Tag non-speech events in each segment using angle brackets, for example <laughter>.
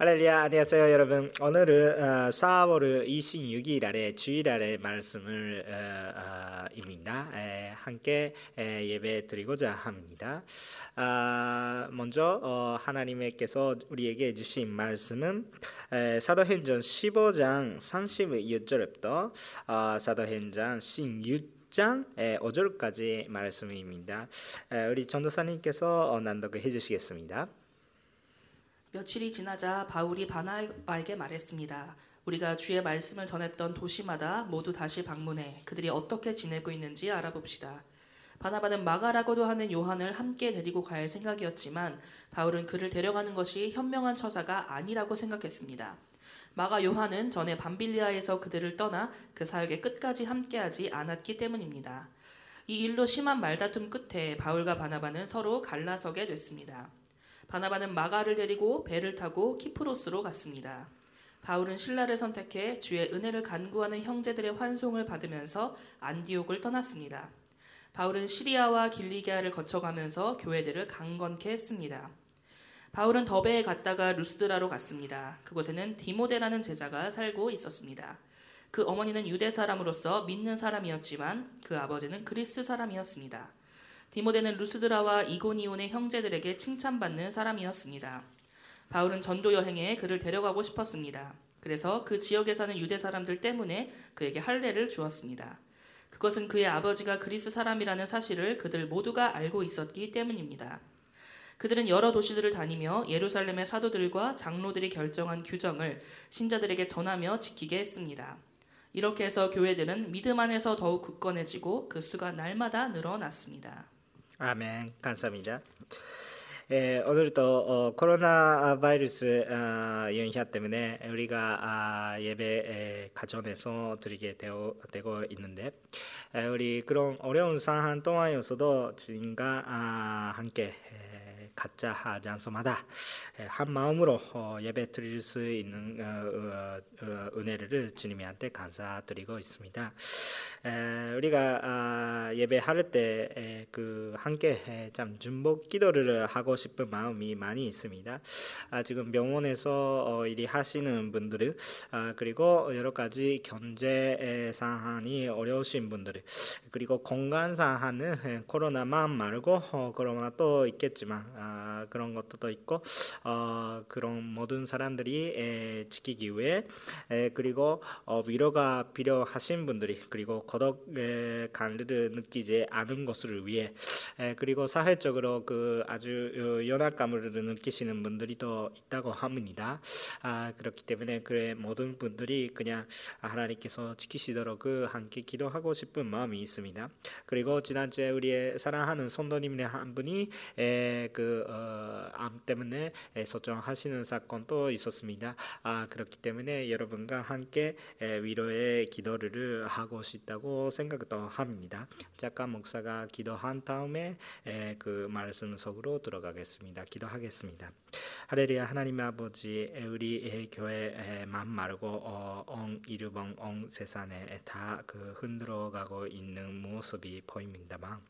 할렐루야 안녕하세요 여러분 오늘은 어, 4월 26일 아래 주일 아래 말씀을 어, 어, 입니다 에, 함께 에, 예배 드리고자 합니다 아, 먼저 어, 하나님께서 우리에게 주신 말씀은 에, 사도행전 15장 36절부터 어, 사도행전 16장 5절까지 말씀입니다. 우리 전도사님께서 낭독해 주시겠습니다. 며칠이 지나자 바울이 바나바에게 말했습니다. 우리가 주의 말씀을 전했던 도시마다 모두 다시 방문해 그들이 어떻게 지내고 있는지 알아봅시다. 바나바는 마가라고도 하는 요한을 함께 데리고 갈 생각이었지만 바울은 그를 데려가는 것이 현명한 처사가 아니라고 생각했습니다. 마가 요한은 전에 밤빌리아에서 그들을 떠나 그 사역의 끝까지 함께하지 않았기 때문입니다. 이 일로 심한 말다툼 끝에 바울과 바나바는 서로 갈라서게 됐습니다. 바나바는 마가를 데리고 배를 타고 키프로스로 갔습니다. 바울은 신라를 선택해 주의 은혜를 간구하는 형제들의 환송을 받으면서 안디옥을 떠났습니다. 바울은 시리아와 길리기아를 거쳐가면서 교회들을 강건케 했습니다. 바울은 더베에 갔다가 루스드라로 갔습니다. 그곳에는 디모데라는 제자가 살고 있었습니다. 그 어머니는 유대 사람으로서 믿는 사람이었지만 그 아버지는 그리스 사람이었습니다. 디모데는 루스드라와 이고니온의 형제들에게 칭찬받는 사람이었습니다. 바울은 전도 여행에 그를 데려가고 싶었습니다. 그래서 그 지역에 사는 유대 사람들 때문에 그에게 할례를 주었습니다. 그것은 그의 아버지가 그리스 사람이라는 사실을 그들 모두가 알고 있었기 때문입니다. 그들은 여러 도시들을 다니며 예루살렘의 사도들과 장로들이 결정한 규정을 신자들에게 전하며 지키게 했습니다. 이렇게 해서 교회들은 믿음 안에서 더욱 굳건해지고 그 수가 날마다 늘어났습니다. 아멘 감사합니다. 에, 오늘도 어, 코로나 바이러스 어, 영향 때문에 우리가 아, 예배 가정에서 드리게 되어, 되고 있는데 에, 우리 그런 어려운 상황 동안에서도 주님과 아, 함께 각자 장소마다 한 마음으로 어, 예배 드릴 수 있는 어, 어, 은혜를 주님한테 감사드리고 있습니다. 우리가 아, 예배할 때 그 함께 참 중복 기도를 하고 싶은 마음이 많이 있습니다. 아, 지금 병원에서 일이 하시는 분들 아, 그리고 여러 가지 경제 상황이 어려우신 분들 그리고 건강 상황은 코로나만 말고 코로나 또 있겠지만 그런 것도 있고 어, 그런 모든 사람들이 에, 지키기 위해 에, 그리고 어, 위로가 필요하신 분들이 그리고 고독의 관리를 느끼지 않은 것을 위해 에, 그리고 사회적으로 그 아주 어, 연약감을 느끼시는 분들이 또 있다고 합니다. 아, 그렇기 때문에 그 모든 분들이 그냥 하나님께서 지키시도록 그 함께 기도하고 싶은 마음이 있습니다. 그리고 지난주에 우리의 사랑하는 손도님네 한 분이 에, 그 어, 암 때문에 소정하시는 사건도 있었습니다. 아, 그렇기 때문에 여러분과 함께 위로의 기도를 하고 싶다고 생각도 합니다. 잠깐 목사가 기도한 다음에 그 말씀 속으로 들어가겠습니다. 기도하겠습니다. 할렐루야 하나님 아버지 우리 교회 맘 말고 어, 엉 이르봉 엉 세상에 다 그 흔들어가고 있는 모습이 보입니다만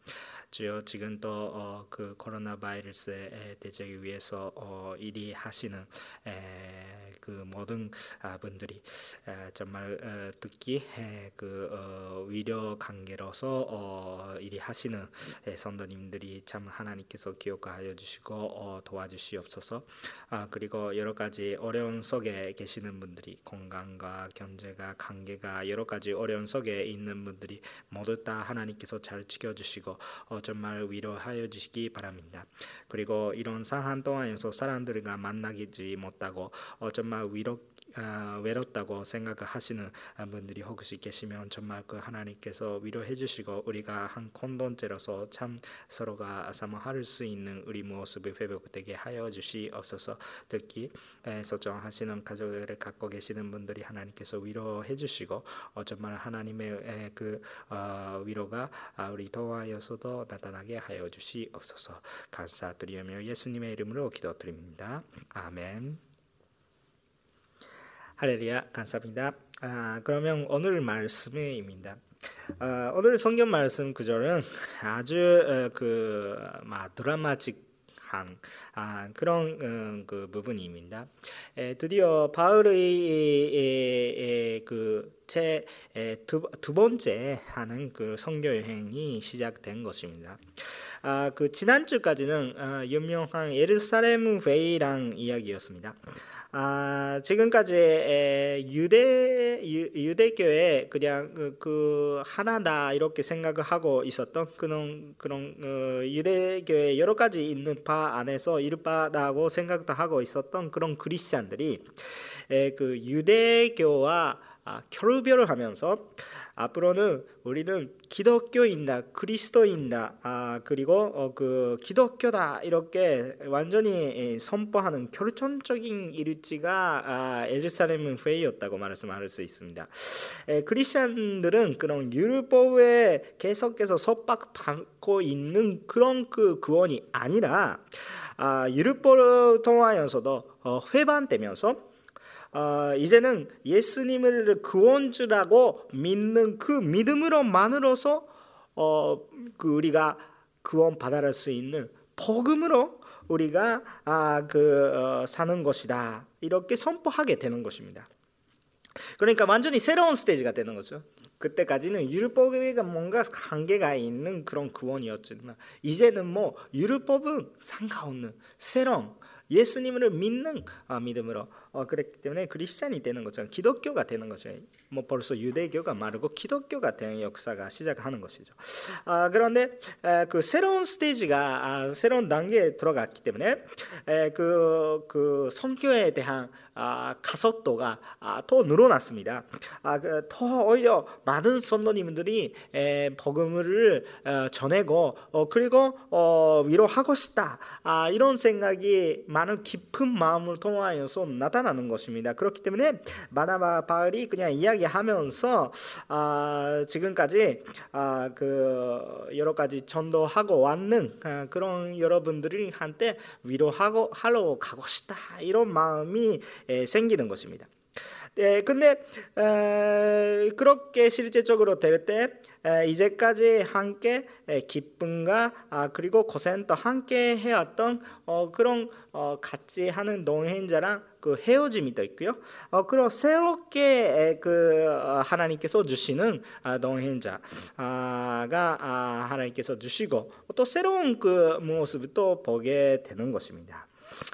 주여 지금 또그 어, 코로나 바이러스에 대적을 위해서 어, 일이 하시는 에, 그 모든 아, 분들이 에, 정말 어, 듣기 에, 그 어, 위려 관계로서 어, 일이 하시는 에, 선도님들이 참 하나님께서 기억하여 주시고 어, 도와주시옵소서. 아, 그리고 여러 가지 어려운 속에 계시는 분들이 건강과 경제가 관계가 여러 가지 어려운 속에 있는 분들이 모두 다 하나님께서 잘 지켜주시고 어, 정말 위로하여 주시기 바랍니다. 그리고 이런 상황 동안에서 사람들과 만나지 못하고 어, 정말 위로 아, 외롭다고 생각하시는 분들이 혹시 계시면 정말 그 하나님께서 위로해 주시고 우리가 한 공동체로서 참 서로가 사모할 수 있는 우리 모습을 회복되게 하여 주시옵소서 특히 소정하시는 가족을 갖고 계시는 분들이 하나님께서 위로해 주시고 어, 정말 하나님의 그 어, 위로가 우리 도하여서도 나타나게 하여 주시옵소서 감사드리며 예수님의 이름으로 기도드립니다. 아멘. 할렐루야 감사합니다. 아, 그러면 오늘 말씀입니다. 아, 오늘 성경 말씀 구절은 아주 어, 그 드라마틱 한 아, 그런 음, 그 부분입니다. 에, 드디어 바울의 그제두 두 번째 하는 그 선교 여행이 시작된 것입니다. 아, 그 지난주까지는 아, 유명한 예루살렘 회의랑 이야기였습니다. 아, 지금까지 에, 유대 유, 대교회 그냥 그, 그, 하나다 이렇게 생각을 하고 있었던 그런 그런 어, 유대교회 여러 가지 있는 바 안에서 이르바라고 생각도 하고 있었던 그런 그리스천들이 에, 그 유대교와 아, 결별을 하면서 앞으로는 우리는 기독교인다, 그리스도인다, 아, 그리고 어, 그 기독교다 이렇게 완전히 선포하는 결정적인 일지가 아, 에르사렘 회의였다고 말씀할 수 있습니다. 에, 크리스천들은 그런 율법에 계속해서 속박받고 있는 그런 그 구원이 아니라 아, 율법을 통하여서도 어, 회반되면서 어, 이제는 예수님을 구원주라고 믿는 그 믿음으로만으로서 어, 그 우리가 구원 받아낼 수 있는 복음으로 우리가 아, 그 어, 사는 것이다 이렇게 선포하게 되는 것입니다. 그러니까 완전히 새로운 스테이지가 되는 거죠. 그때까지는 율법과 뭔가 관계가 있는 그런 구원이었지만 이제는 뭐 율법은 상관없는 새로운 예수님을 믿는 아, 믿음으로 어, 그랬기 때문에 크리스찬이 되는 것처럼 기독교가 되는 거죠. 뭐 벌써 유대교가 마르고 기독교가 되는 역사가 시작하는 것이죠. 아, 그런데 에, 그 새로운 스테이지가 아, 새로운 단계에 들어갔기 때문에 에, 그, 그 선교에 대한 아, 가속도가 아, 더 늘어났습니다. 아, 그, 더 오히려 많은 선도님들이 에, 복음을 어, 전하고 어, 그리고 어, 위로하고 싶다 아, 이런 생각이 많은 깊은 마음을 통하여서 나타. 나타나는 것입니다. 그렇기 때문에 바나바 바울이 그냥 이야기하면서 아, 지금까지 아, 그 여러 가지 전도하고 왔는 아, 그런 여러분들이 한테 위로하고 하러 가고 싶다 이런 마음이 에, 생기는 것입니다. 예, 근데 에, 그렇게 실제적으로 될 때 이제까지 함께 기쁨과 아, 그리고 고생도 함께 해왔던 어, 그런 어, 같이 하는 동행자랑 그 헤어짐이 또 있고요. 어, 그리고 새롭게 그 어, 하나님께서 주시는 아, 동행자가 아, 하나님께서 주시고 또 새로운 그 모습도 보게 되는 것입니다.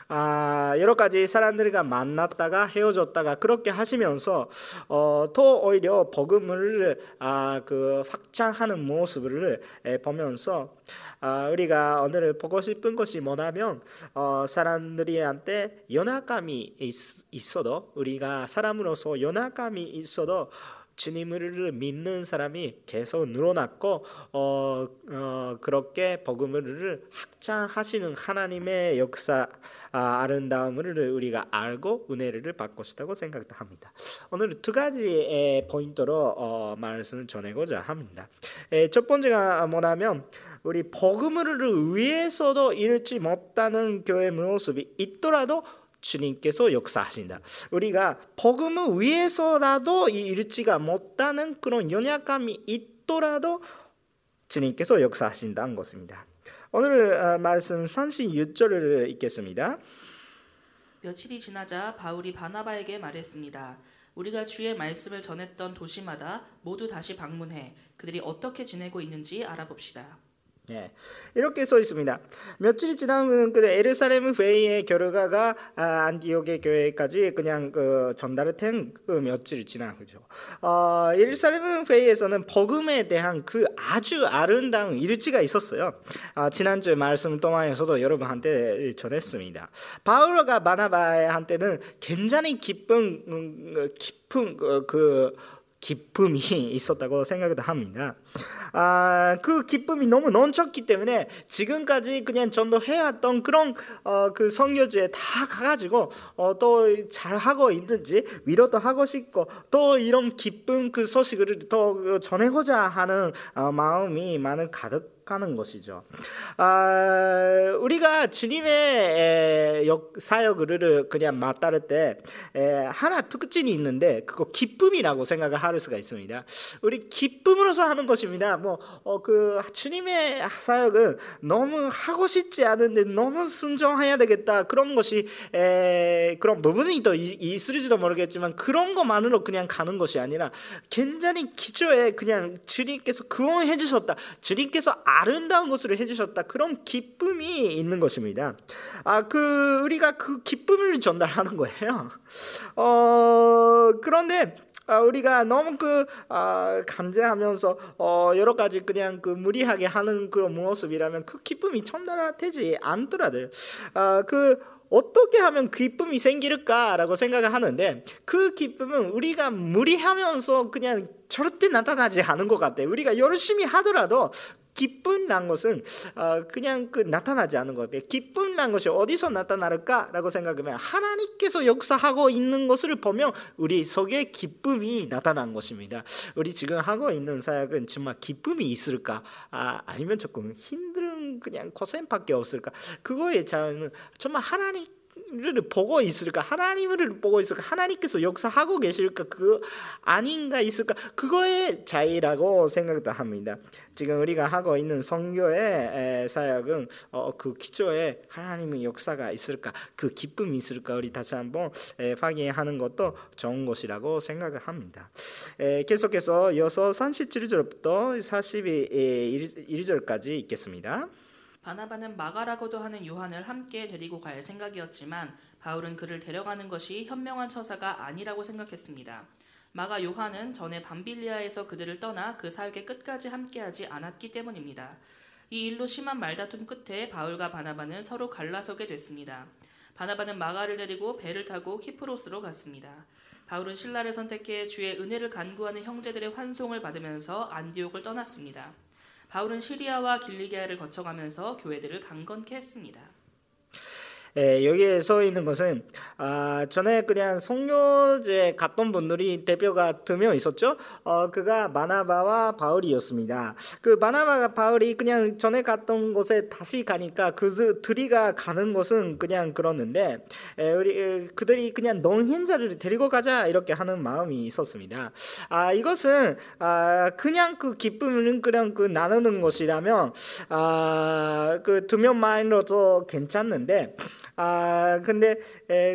아, 여러 가지 사람들과 만났다가 헤어졌다가 그렇게 하시면서 어, 더 오히려 복음을 아, 그 확장하는 모습을 에, 보면서 아, 우리가 오늘 보고 싶은 것이 뭐냐면 어, 사람들이한테 연약감이 있, 있어도 우리가 사람으로서 연약감이 있어도 주님을 믿는 사람이 계속 늘어났고 어, 어, 그렇게 복음을 확장하시는 하나님의 역사 아, 아름다움을 우리가 알고 은혜를 받고 싶다고 생각합니다. 오늘 두 가지의 포인트로 어, 말씀을 전하고자 합니다. 에, 첫 번째가 뭐냐면 우리 복음을 위해서도 잃지 못하는 교회 모습이 있더라도 주님께서 역사하신다. 우리가 복음을 위해서라도 잃지가 못하는 그런 연약감이 있더라도 주님께서 역사하신다는 것입니다. 오늘 어, 말씀 36절을 읽겠습니다. 며칠이 지나자 바울이 바나바에게 말했습니다. 우리가 주의 말씀을 전했던 도시마다 모두 다시 방문해 그들이 어떻게 지내고 있는지 알아봅시다. 예, 이렇게 써 있습니다. 며칠이 지나면 그 에르사렘 회의의 결과가 아, 안디옥의 교회까지 그냥 그 전달을 된그 며칠이 지난 거죠. 어, 에르사렘 회의에서는 복음에 대한 그 아주 아름다운 일지가 있었어요. 아, 지난주 말씀 동안에서도 여러분한테 전했습니다. 바울과 바나바한테는 굉장히 기쁜 음, 깊은 그, 그 기쁨이 <laughs> 있었다고 생각을 합니다. 아, 그 기쁨이 너무 넘쳤기 때문에 지금까지 그냥 전도해왔던 그런 어, 그 성교지에 다 가가지고 어, 또 잘하고 있는지 위로도 하고 싶고 또 이런 기쁜 그 소식을 더 전해고자 하는 어, 마음이 많은 가득 가는 것이죠. 아, 우리가 주님의 역, 사역을 그냥 맞따를 때 에, 하나 특징이 있는데 그거 기쁨이라고 생각을 할 수가 있습니다. 우리 기쁨으로서 하는 것입니다. 뭐그 어, 그 주님의 사역은 너무 하고 싶지 않은데 너무 순종해야 되겠다 그런 것이 에, 그런 부분이 또 있을지도 모르겠지만 그런 것만으로 그냥 가는 것이 아니라 굉장히 기초에 그냥 주님께서 구원해 주셨다. 주님께서 아름다운 것으로 해주셨다. 그런 기쁨이 있는 것입니다. 아, 그 우리가 그 기쁨을 전달하는 거예요. 어, 그런데 아, 우리가 너무 그 아, 감제하면서 어, 여러 가지 그냥 그 무리하게 하는 그 모습이라면 그 기쁨이 전달되지 않더라들. 아, 그 어떻게 하면 기쁨이 생길까라고 생각을 하는데 그 기쁨은 우리가 무리하면서 그냥 절대 나타나지 않은 것 같아요. 우리가 열심히 하더라도 기쁨이란 것은 어, 그냥 그 나타나지 않은 것 같아요. 기쁨이란 것이 어디서 나타날까라고 생각하면 하나님께서 역사하고 있는 것을 보면 우리 속에 기쁨이 나타난 것입니다. 우리 지금 하고 있는 사역은 정말 기쁨이 있을까? 아, 아니면 조금 힘든 그냥 고생밖에 없을까? 그거에 저는 정말 하나님 를 보고 있을까? 하나님을 보고 있을까? 하나님께서 역사하고 계실까? 그 아닌가 있을까? 그거의 차이라고 생각도 합니다. 지금 우리가 하고 있는 성교의 사역은 어, 그 기초에 하나님의 역사가 있을까? 그 기쁨이 있을까? 우리 다시 한번 확인하는 것도 좋은 것이라고 생각을 합니다. 계속해서 이어서 37절부터 42절까지 읽겠습니다. 바나바는 마가라고도 하는 요한을 함께 데리고 갈 생각이었지만 바울은 그를 데려가는 것이 현명한 처사가 아니라고 생각했습니다. 마가 요한은 전에 밤빌리아에서 그들을 떠나 그 사역의 끝까지 함께하지 않았기 때문입니다. 이 일로 심한 말다툼 끝에 바울과 바나바는 서로 갈라서게 됐습니다. 바나바는 마가를 데리고 배를 타고 키프로스로 갔습니다. 바울은 신라를 선택해 주의 은혜를 간구하는 형제들의 환송을 받으면서 안디옥을 떠났습니다. 바울은 시리아와 길리기아를 거쳐가면서 교회들을 강건케 했습니다. 예, 여기에 써 있는 것은 아, 전에 그냥 성교제 갔던 분들이 대표가 두 명 있었죠. 어, 그가 마나바와 바울이었습니다. 그 마나바가 바울이 그냥 전에 갔던 곳에 다시 가니까 그 둘이가 가는 곳은 그냥 그렇는데 에, 우리 그들이 그냥 농행자를 데리고 가자 이렇게 하는 마음이 있었습니다. 아, 이것은 아, 그냥 그 기쁨을 그냥 그 나누는 것이라면 아, 그 두 명만으로도 괜찮는데 아 근데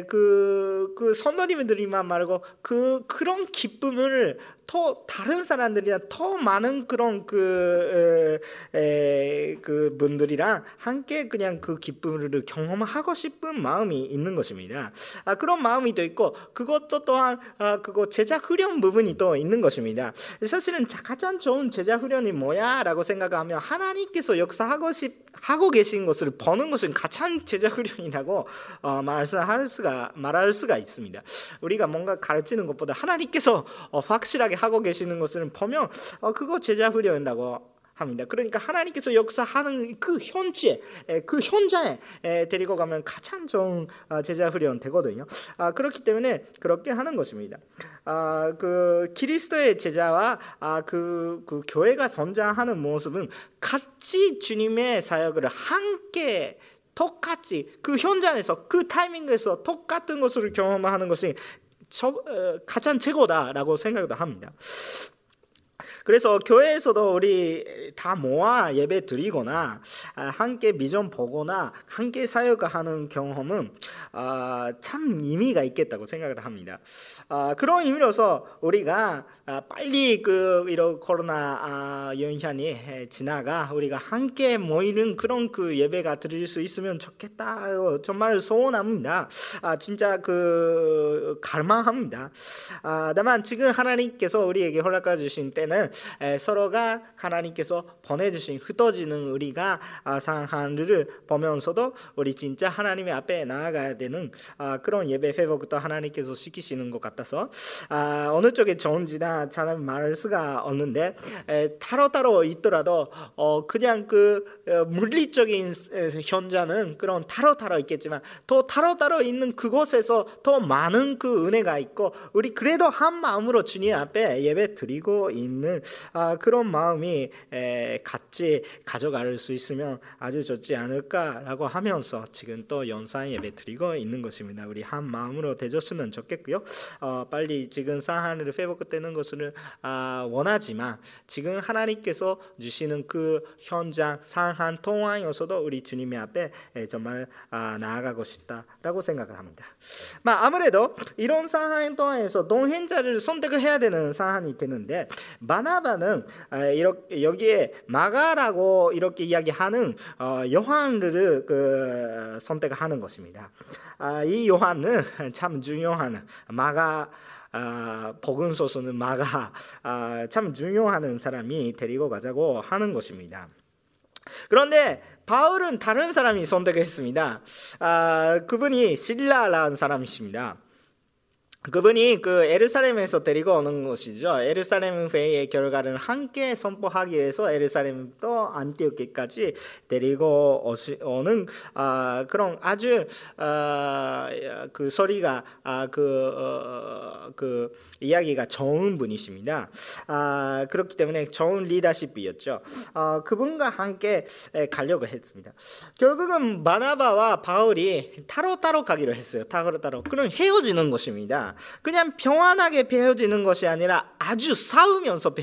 그그 그 선원님들이만 말고 그 그런 기쁨을 더 다른 사람들이나 더 많은 그런 그, 에, 그 분들이랑 함께 그냥 그 기쁨을 경험하고 싶은 마음이 있는 것입니다. 아, 그런 마음이 또 있고 그것도 또한 아, 그거 제자 훈련 부분이 또 있는 것입니다. 사실은 가장 좋은 제자 훈련이 뭐야라고 생각하면 하나님께서 역사하고 싶 하고 계신 것을 보는 것은 가장 제자 훈련이라고 어, 말할 수가 말할 수가 있습니다. 우리가 뭔가 가르치는 것보다 하나님께서 어, 확실하게 하고 계시는 것을 보면 어, 그거 제자 훈련이라고 합니다. 그러니까 하나님께서 역사하는 그 현지에 그 현장에 데리고 가면 가장 좋은 어, 제자 훈련 되거든요. 아, 그렇기 때문에 그렇게 하는 것입니다. 아, 그 그리스도의 제자와 아, 그, 그 교회가 성장하는 모습은 같이 주님의 사역을 함께 똑같이 그 현장에서 그 타이밍에서 똑같은 것을 경험하는 것이 가장 최고다라고 생각도 합니다. 그래서 교회에서도 우리 다 모아 예배 드리거나 아, 함께 비전 보거나 함께 사역하는 경험은 아, 참 의미가 있겠다고 생각을 합니다. 아, 그런 의미로서 우리가 빨리 그 이런 코로나 연현이 지나가 우리가 함께 모이는 그런 그 예배가 드릴 수 있으면 좋겠다. 정말 소원합니다. 진짜 그 갈망합니다. 다만 지금 하나님께서 우리에게 허락해 주신 때는 서로가 하나님께서 보내주신 흩어지는 우리가 아, 상한을 보면서도 우리 진짜 하나님의 앞에 나아가야 되는 아, 그런 예배 회복도 하나님께서 시키시는 것 같아서 아, 어느 쪽에 좋은지나 잘 말할 수가 없는데 따로따로 있더라도 어, 그냥 그 어, 물리적인 현장은 그런 따로따로 있겠지만 또 따로따로 있는 그곳에서 더 많은 그 은혜가 있고 우리 그래도 한 마음으로 주님 앞에 예배 드리고 있는 아, 그런 마음이 에, 같이 가져갈 수 있으면 아주 좋지 않을까라고 하면서 지금 또 연상 예배 드리고 있는 것입니다. 우리 한 마음으로 되줬으면 좋겠고요. 어, 빨리 지금 상한을 회복되는 것을 아, 원하지만 지금 하나님께서 주시는 그 현장 상한 통화여서도 우리 주님의 앞에 에, 정말 아, 나아가고 싶다라고 생각을 합니다. 마, 아무래도 이런 상한 통화에서 동행자를 선택해야 되는 상황이 되는데 바나바는 아, 이렇게 여기에 마가라고 이렇게 이야기하는 어, 요한을 그 선택하는 것입니다. 아, 이 요한은 참 중요한 마가 아, 복음소서는 마가 아, 참 중요한 사람이 데리고 가자고 하는 것입니다. 그런데 바울은 다른 사람이 선택했습니다. 아, 그분이 실라라는 사람이십니다. 그분이 그 에르살렘에서 데리고 오는 것이죠. 에르살렘 회의의 결과를 함께 선포하기 위해서 에르살렘부터 안티오키까지 데리고 오는 아, 그런 아주 아, 그 소리가 아, 그, 어, 그 이야기가 좋은 분이십니다. 아, 그렇기 때문에 좋은 리더십이었죠. 아, 그분과 함께 가려고 했습니다. 결국은 바나바와 바울이 타로 타로 가기로 했어요. 타로 타로. 그럼 헤어지는 것입니다. 그냥 평안하게 헤어지는 것이 아니라 아주 싸우면서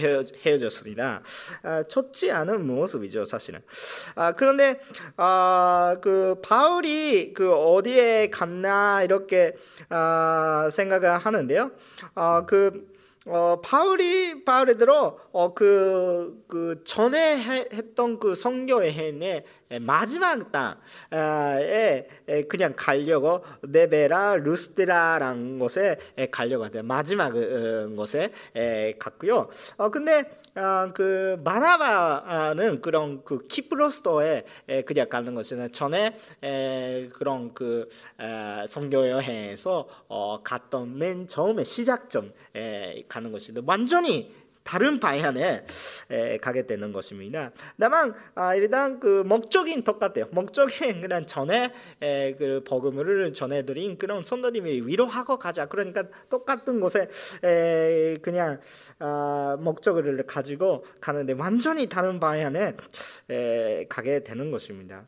헤어졌습니다. 아, 좋지 않은 모습이죠, 사실은. 아, 그런데 아, 그 바울이 그 어디에 갔나 이렇게 아, 생각을 하는데요. 아, 그 어, 바울이 바울이들어 어, 그, 그 전에 했던 그 성교회의 마지막 땅에 그냥 가려고 네베라 루스테라라는 곳에 가려고 하대 마지막 어, 곳에 갔고요. 어, 근데 어, 그 마나바는 그런 그 키프로스도에 그냥 가는 것은 전에 그런 그 성교 여행에서 갔던 맨 처음에 시작점 가는 것인데 완전히 다른 방향에 가게 되는 것입니다. 다만 아, 일단 그 목적인 똑같아요. 목적인 그냥 전에 그 복음을 전해드린 그런 선도님이 위로하고 가자. 그러니까 똑같은 곳에 그냥 아, 목적을 가지고 가는데 완전히 다른 방향에 가게 되는 것입니다.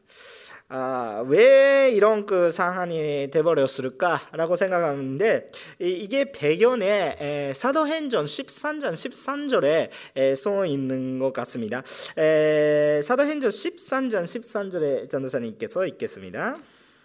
아, 왜 이런 그 상황이 돼버렸을까라고 생각하는데 이, 게 배경에 에, 사도행전 13장 13절에 써 있는 것 같습니다. 에, 사도행전 13장 13절에 전도사님께서 읽겠습니다.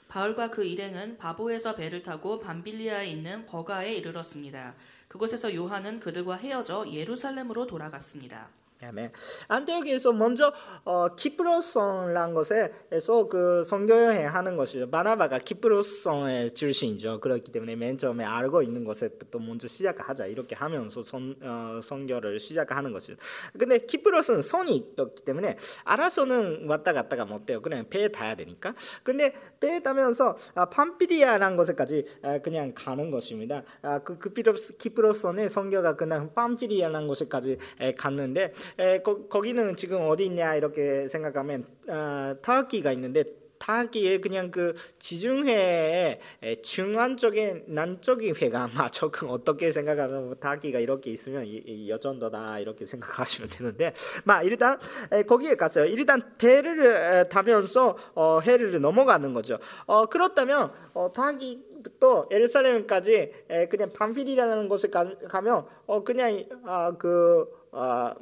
바울과 그 일행은 바보에서 배를 타고 밤빌리아에 있는 버가에 이르렀습니다. 그곳에서 요한은 그들과 헤어져 예루살렘으로 돌아갔습니다. 아멘. 안티오키에서 먼저 어, 키프로성이란 것에서 그 성교여행 하는 것이죠. 바나바가 키프로성의 출신이죠. 그렇기 때문에 맨 처음에 알고 있는 것에부터 먼저 시작하자 이렇게 하면서 선, 어, 성교를 시작하는 것이죠. 근데 키프로스는 선이 었기 때문에 알아서는 왔다 갔다가 못 돼요. 그냥 배에 타야 되니까. 근데 배에 타면서 아, 팜피리아라는 곳에까지 아, 그냥 가는 것입니다. 아, 그 키프로스의 성교가 그냥 팜피리아라는 곳에까지 갔는데 에, 거, 거기는 지금 어디 있냐 이렇게 생각하면 어, 타악기가 있는데 타악기에 그냥 그 지중해의 중앙 쪽에 남쪽의 회가 아마 <laughs> 조금 어떻게 생각하면 뭐 타악기가 이렇게 있으면 이, 이 여전도다 이렇게 <laughs> 생각하시면 되는데 막 일단 에, 거기에 갔어요. 일단 배를 에, 타면서 어, 해를 넘어가는 거죠. 어, 그렇다면 어, 타악기 또 예루살렘까지 그냥 반필이라는 곳에 가, 면 어, 그냥 아, 그 아,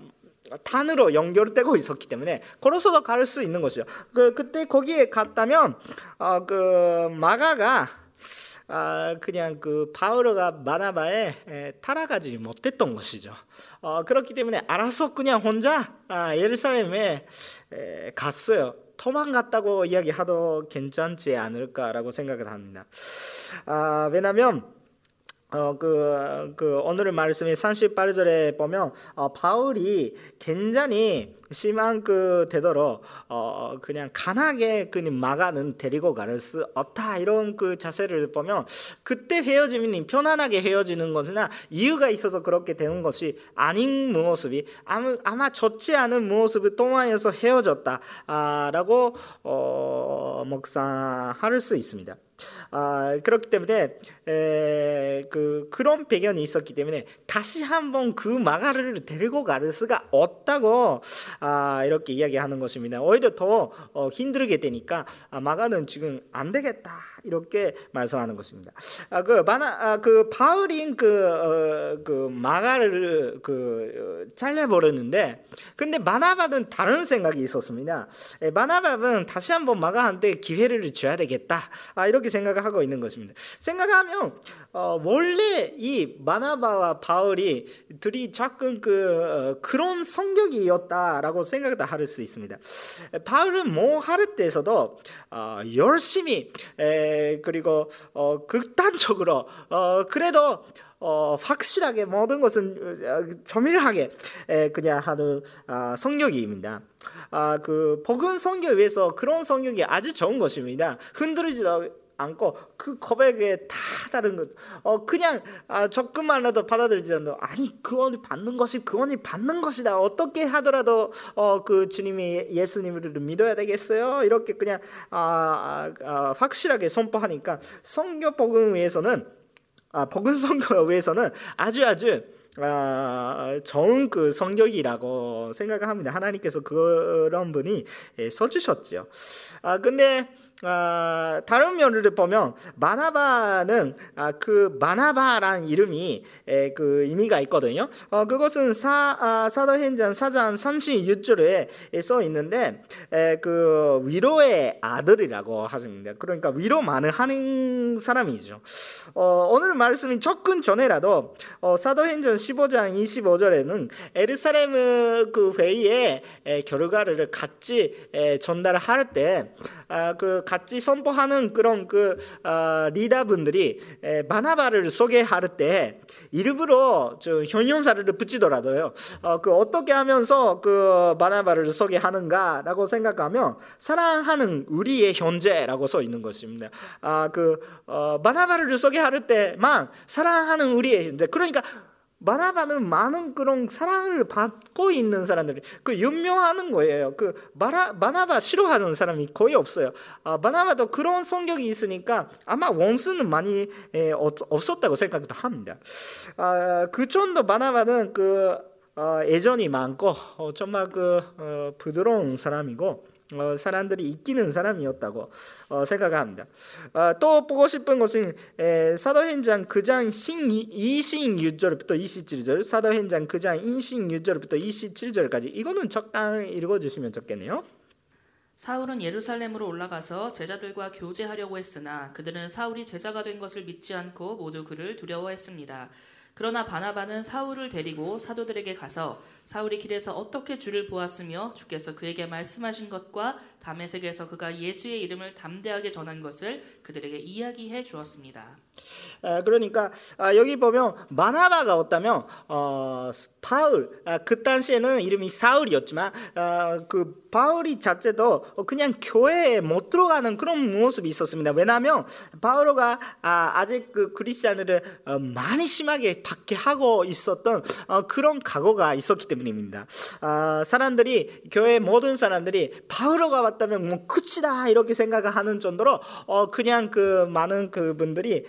탄으로 연결되고 있었기 때문에 걸어서도 갈 수 있는 것이죠. 그 그때 거기에 갔다면 어, 그 마가가 아, 그냥 그 바울가 마나바에 타락하지 못했던 것이죠. 어, 그렇기 때문에 알아서 그냥 혼자 아, 예루살렘에 에, 갔어요. 도망갔다고 이야기하도 괜찮지 않을까라고 생각을 합니다. 아, 왜냐하면 어, 그, 그, 오늘 말씀이 38절에 보면, 어, 바울이 굉장히 심한 그 되도록, 어, 그냥 간하게 그냥 마가는 데리고 가를 수 없다. 이런 그 자세를 보면, 그때 헤어짐이 편안하게 헤어지는 것이나 이유가 있어서 그렇게 되는 것이 아닌 모습이 아마, 아마 좋지 않은 모습을 통하여서 헤어졌다. 아, 라고, 어, 묵상할 수 있습니다. 아, 그렇기 때문에 에, 그 그런 배경이 있었기 때문에 다시 한번 그 마가를 데리고 갈 수가 없다고 아, 이렇게 이야기하는 것입니다. 오히려 더 어, 힘들게 되니까 아, 마가는 지금 안 되겠다 이렇게 말씀하는 것입니다. 아, 그 마나 아, 그 바울인 그, 어, 그 마가를 그 어, 잘려버렸는데 근데 마나바는 다른 생각이 있었습니다. 에, 마나바는 다시 한번 마가한테 기회를 줘야 되겠다 아, 이렇게 생각하고 있는 것입니다. 생각하면 어, 원래 이 마나바와 바울이 둘이 조금 그 어, 그런 성격이었다라고 생각도 할 수 있습니다. 바울은 뭐 할 때에서도 어, 열심히 에, 그리고 어, 극단적으로 어, 그래도 어, 확실하게 모든 것은 어, 조밀하게 에, 그냥 하는 아, 성격입니다. 아, 그 복음 성경에 위해서 그런 성격이 아주 좋은 것입니다. 흔들리지도 않고 그 고백에 다 다른 것. 어 그냥 아, 조금만라도 받아들이지 않는 아니 그원이 받는 것이 그원이 받는 것이다. 어떻게 하더라도 어 그 주님이 예수님을 믿어야 되겠어요. 이렇게 그냥 아, 아, 아 확실하게 선포하니까 성경 복음 위해서는 아 복음 성경 <laughs> 위해서는 아주 아주 아, 좋은 그 성격이라고 생각을 합니다. 하나님께서 그런 분이 써주셨죠. 아 근데 아, 다른 면을 보면 마나바는 아, 그 마나바란 이름이 에, 그 의미가 있거든요. 어, 그것은 사 아, 사도행전 4장 36절에 써 있는데 에, 그 위로의 아들이라고 하십니다. 그러니까 위로 많은 하는 사람이죠. 어, 오늘 말씀이 조금 전에라도 어, 사도행전 15장 25절에는 에르사렘 그 회의의 에, 결과를 같이 에, 전달할 때 아, 그 같이 선포하는 그런 그 어, 리더분들이 마나바를 소개할 때 일부러 저 형용사를 붙이더라도요. 어, 그 어떻게 하면서 그 마나바를 소개하는가라고 생각하면 사랑하는 우리의 현재라고 써 있는 것입니다. 아그 어, 마나바를 소개할 때만 사랑하는 우리의 현재. 그러니까 마라바는 많은 그런 사랑을 받고 있는 사람들이 그 유명하는 거예요. 그 마라 마나바 싫어하는 사람이 거의 없어요. 아, 마나바도 그런 성격이 있으니까 아마 원수는 많이 에, 없었다고 생각도 합니다. 아, 그 정도 마나바는 그 어, 애정이 많고 어, 정말 그 어, 부드러운 사람이고 어, 사람들이 이기는 사람이었다고 어, 생각합니다. 어, 또 보고 싶은 것은 에, 사도행전 9장 26절부터 27절, 사도행전 9장 26절부터 27절까지 이거는 적당히 읽어주시면 좋겠네요. 사울은 예루살렘으로 올라가서 제자들과 교제하려고 했으나 그들은 사울이 제자가 된 것을 믿지 않고 모두 그를 두려워했습니다. 그러나 바나바는 사울을 데리고 사도들에게 가서 사울이 길에서 어떻게 주를 보았으며 주께서 그에게 말씀하신 것과 담에색에서 그가 예수의 이름을 담대하게 전한 것을 그들에게 이야기해 주었습니다. 그러니까 아, 여기 보면 마나바가 없다면 어, 바울 아, 그 당시에는 이름이 사울이었지만 아, 그 바울이 자체도 그냥 교회에 못 들어가는 그런 모습이 있었습니다. 왜냐하면 바울가 아직 그 크리스천을 어, 많이 심하게 박해하고 있었던 어, 그런 각오가 있었기 때문입니다. 사람들이 교회 모든 사람들이 바울가 왔다면 뭐 끝이다 이렇게 생각하는 정도로 어, 그냥 그 많은 그분들이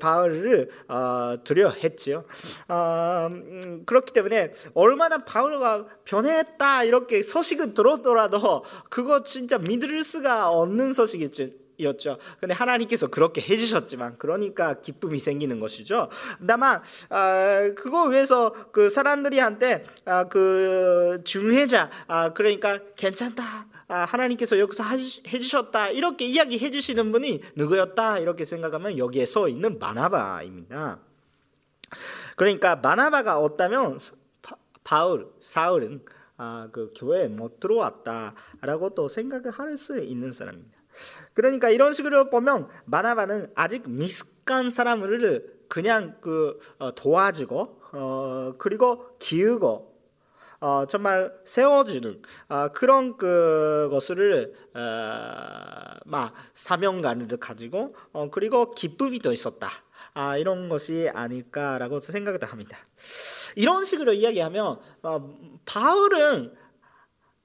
바울을 어, 두려워했죠. 어, 음, 그렇기 때문에 얼마나 바울가 변했다 이렇게 소식은 들었더라도 그거 진짜 믿을 수가 없는 소식이죠. 였죠. 근데 하나님께서 그렇게 해주셨지만 그러니까 기쁨이 생기는 것이죠. 다만 아, 그거 위해서 그 사람들이 한테 아, 그 중회자 아, 그러니까 괜찮다. 아, 하나님께서 여기서 해주셨다 이렇게 이야기해 주시는 분이 누구였다 이렇게 생각하면 여기에 서 있는 마나바입니다. 그러니까 마나바가 없다면 바울 사울은 아, 그 교회에 못 들어왔다라고 또 생각을 할 수 있는 사람입니다. 그러니까 이런 식으로 보면 마나바는 아직 미숙한 사람을 그냥 그 어, 도와주고 어, 그리고 기우고 어, 정말 세워주는 어, 그런 그 것을 어, 막 사명감을 가지고 어, 그리고 기쁨이 더 있었다. 아, 이런 것이 아닐까라고 생각을 합니다. 이런 식으로 이야기하면 어, 바울은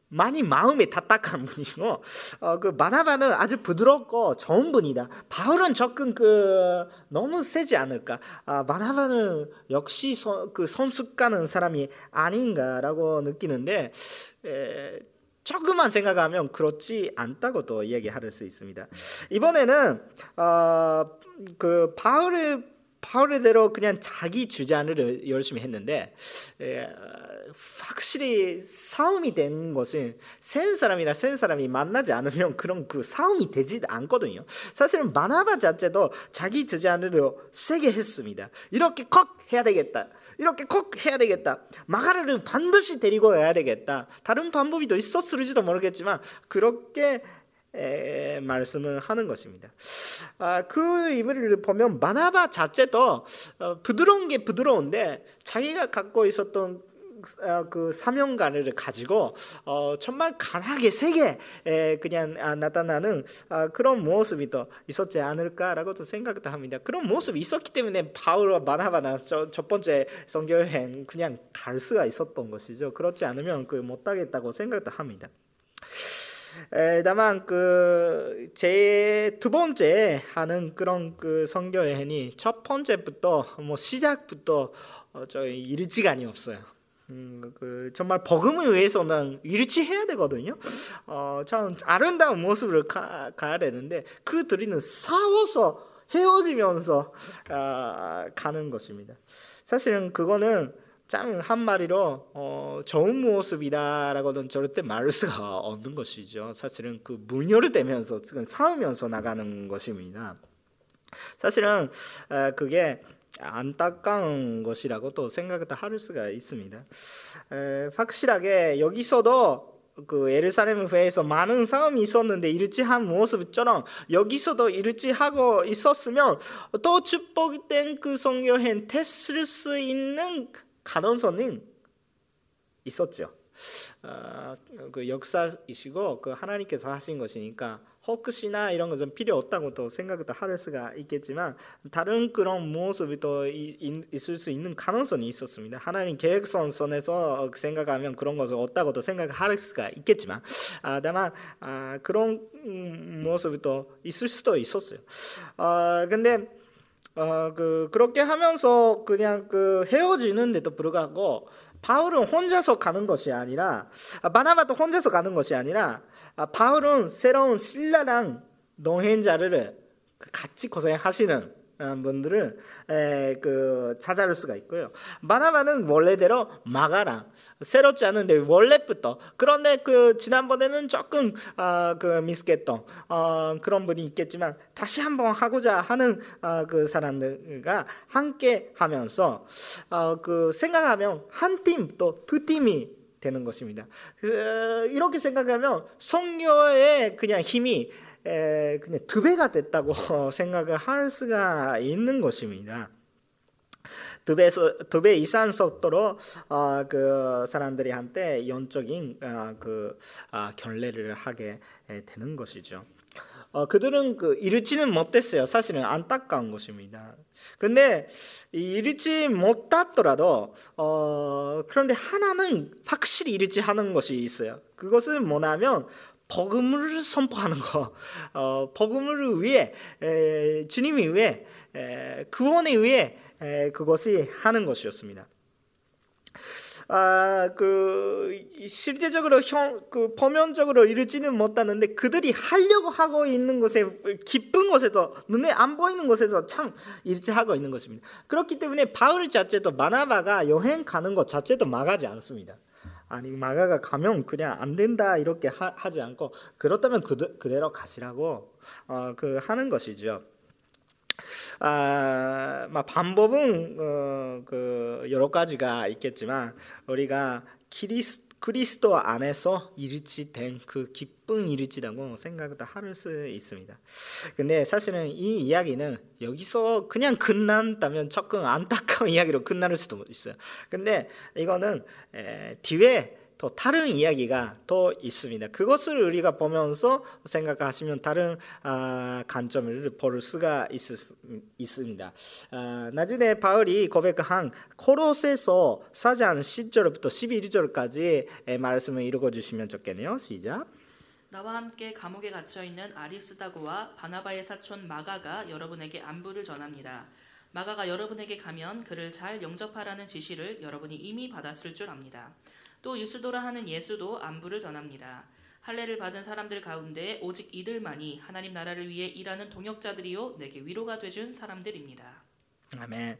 많이 마음이 답답한 <laughs> 분이고 어, 그 바나바는 아주 부드럽고 좋은 분이다. 바울은 조금 그 너무 세지 않을까? 아, 바나바는 역시 서, 그 선숙가는 사람이 아닌가라고 느끼는데 에, 조금만 생각하면 그렇지 않다고도 이야기할 수 있습니다. 이번에는 어, 그 바울의 바울의대로 그냥 자기 주장을 열심히 했는데 에, 확실히 싸움이 된 것은 센 사람이나 센 사람이 만나지 않으면 그런 그 싸움이 되지 않거든요. 사실은 마나바 자체도 자기 주장을 세게 했습니다. 이렇게 콕 해야 되겠다. 이렇게 콕 해야 되겠다. 마가르를 반드시 데리고 가야 되겠다. 다른 방법이 더 있었을지도 모르겠지만 그렇게 에, 말씀을 하는 것입니다. 아, 그 의미를 보면 마나바 자체도 어, 부드러운 게 부드러운데 자기가 갖고 있었던 어, 그 사명감을 가지고 어, 정말 강하게 세게 에, 그냥 아, 나타나는 아, 그런 모습이 또 있었지 않을까라고도 생각도 합니다. 그런 모습이 있었기 때문에 바울과 마나바나 저, 첫 번째 성교 여행 그냥 갈 수가 있었던 것이죠. 그렇지 않으면 그 못하겠다고 생각도 합니다. 에, 다만 그 제 두 번째 하는 그런 그 선교 여행이 첫 번째부터 뭐 시작부터 어, 저 일지간이 없어요. 음, 그 정말 복음을 위해서는 일치해야 되거든요. 어, 참 아름다운 모습을 가, 가야 되는데 그 둘이는 싸워서 헤어지면서 아, 가는 것입니다. 사실은 그거는 짱 한마디로 어, 좋은 모습이다라고는 절대 말할 수가 없는 것이죠. 사실은 그 문열이 되면서 지금 싸우면서 나가는 것입니다. 사실은 에, 그게 안타까운 것이라고 또 생각을 할 수가 있습니다. 에, 확실하게 여기서도 그 예루살렘 회에서 많은 싸움이 있었는데 일치한 모습처럼 여기서도 일치하고 있었으면 또 축복이 된그 성교행 됐을 수 있는 가능성은 있었죠. 어, 그 역사이시고 그 하나님께서 하신 것이니까 혹시나 이런 것은 필요 없다고 또 생각도 할 수가 있겠지만 다른 그런 모습이 또 있을 수 있는 가능성이 있었습니다. 하나님 계획선 선에서 생각하면 그런 것을 없다고도 생각할 수가 있겠지만 아, 다만 아, 그런 모습이 또 있을 수도 있었어요. 아, 근데 어, 그 그렇게 하면서 그냥 그 헤어지는데도 불구하고 바울은 혼자서 가는 것이 아니라 아, 바나바도 혼자서 가는 것이 아니라 아, 바울은 새로운 신라랑 동행자를 같이 고생하시는 어, 분들은 그 찾아올 수가 있고요. 마나바는 원래대로 마가랑 새롭지 않은데 원래부터 그런데 그 지난번에는 조금 어, 그 미스겠던 어, 그런 분이 있겠지만 다시 한번 하고자 하는 어, 그 사람들과 함께 하면서 어, 그 생각하면 한 팀 또 두 팀이 되는 것입니다. 그, 이렇게 생각하면 성교의 그냥 힘이 에, 그냥 두 배가 됐다고 <laughs> 생각을 할 수가 있는 것입니다. 두 배, 두배 이상 속도로 어, 그 사람들이 한테 영적인 어, 그 어, 결례를 하게 되는 것이죠. 어, 그들은 그 이르지는 못했어요. 사실은 안타까운 것입니다. 근데 이르지 못했더라도 어, 그런데 하나는 확실히 이르지 하는 것이 있어요. 그것은 뭐냐면 복음을 선포하는 거, 어, 복음을 위해 에, 주님이 위해 에, 구원에 의해 에, 그것이 하는 것이었습니다. 아, 그 실제적으로 형, 그 표면적으로 이루지는 못하는데 그들이 하려고 하고 있는 것에 기쁜 것에도 눈에 안 보이는 것에서 참 일치하고 있는 것입니다. 그렇기 때문에 바울 자체도 마나바가 여행 가는 것 자체도 막하지 않습니다. 아니 마가가 가면 그냥 안 된다 이렇게 하, 지 않고 그렇다면 그대, 그대로 가시라고 어, 그 하는 것이죠. 아, 막 방법은 어, 그 여러 가지가 있겠지만 우리가 키리스 그리스도 안에서 일치된 그 기쁜 일치라고 생각도 할수 있습니다. 근데 사실은 이 이야기는 여기서 그냥 끝난다면 조금 안타까운 <laughs> 이야기로 끝날 수도 있어요. 근데 이거는 에, 뒤에 또 다른 이야기가 더 있습니다. 그것을 우리가 보면서 생각하시면 다른 아, 관점을 볼 수가 있, 습니다 아, 나중에 바울이 고백한 코로세서 4장 10절부터 11절까지 말씀을 읽어주시면 좋겠네요. 시작. 나와 함께 감옥에 갇혀 있는 아리스다고와 바나바의 사촌 마가가 여러분에게 안부를 전합니다. 마가가 여러분에게 가면 그를 잘 영접하라는 지시를 여러분이 이미 받았을 줄 압니다. 또 유스도라 하는 예수도 안부를 전합니다. 할례를 받은 사람들 가운데 오직 이들만이 하나님 나라를 위해 일하는 동역자들이요 내게 위로가 되준 사람들입니다. 아멘.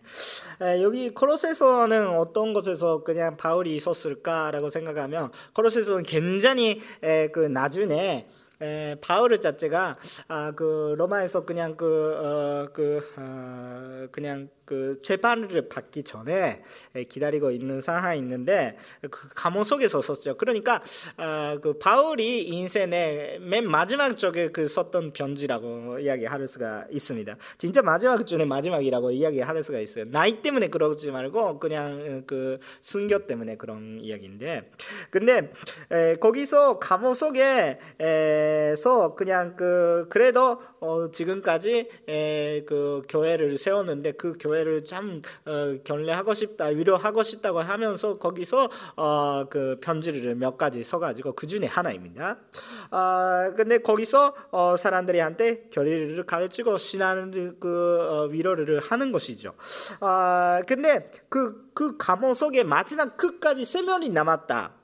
에, 여기 코로세서는 어떤 곳에서 그냥 바울이 있었을까라고 생각하면 코로세서는 굉장히 에, 그 나중에 에, 바울 자체가 아, 그 로마에서 그냥 그, 어, 그 어, 그냥 그 재판을 받기 전에 기다리고 있는 상황이 있는데 그 감옥 속에서 썼죠. 그러니까 어, 그 바울이 인생의 맨 마지막 쪽에 그 썼던 편지라고 이야기할 수가 있습니다. 진짜 마지막 중에 마지막이라고 이야기할 수가 있어요. 나이 때문에 그러지 말고 그냥 그 순교 때문에 그런 이야기인데 근데 에, 거기서 감옥 속에서 그냥 그 그래도 어, 지금까지 에, 그 교회를 세웠는데 그 교회 교회를 참 어, 견례하고 싶다, 위로하고 싶다고 하면서 거기서 어, 그 편지를 몇 가지 써가지고 그 중에 하나입니다. 아 근데 거기서 어, 사람들이한테 교리를 가르치고 신앙을 그 어, 위로를 하는 것이죠. 아 근데 그그 그 감옥 속에 마지막 끝까지 세 명이 남았다.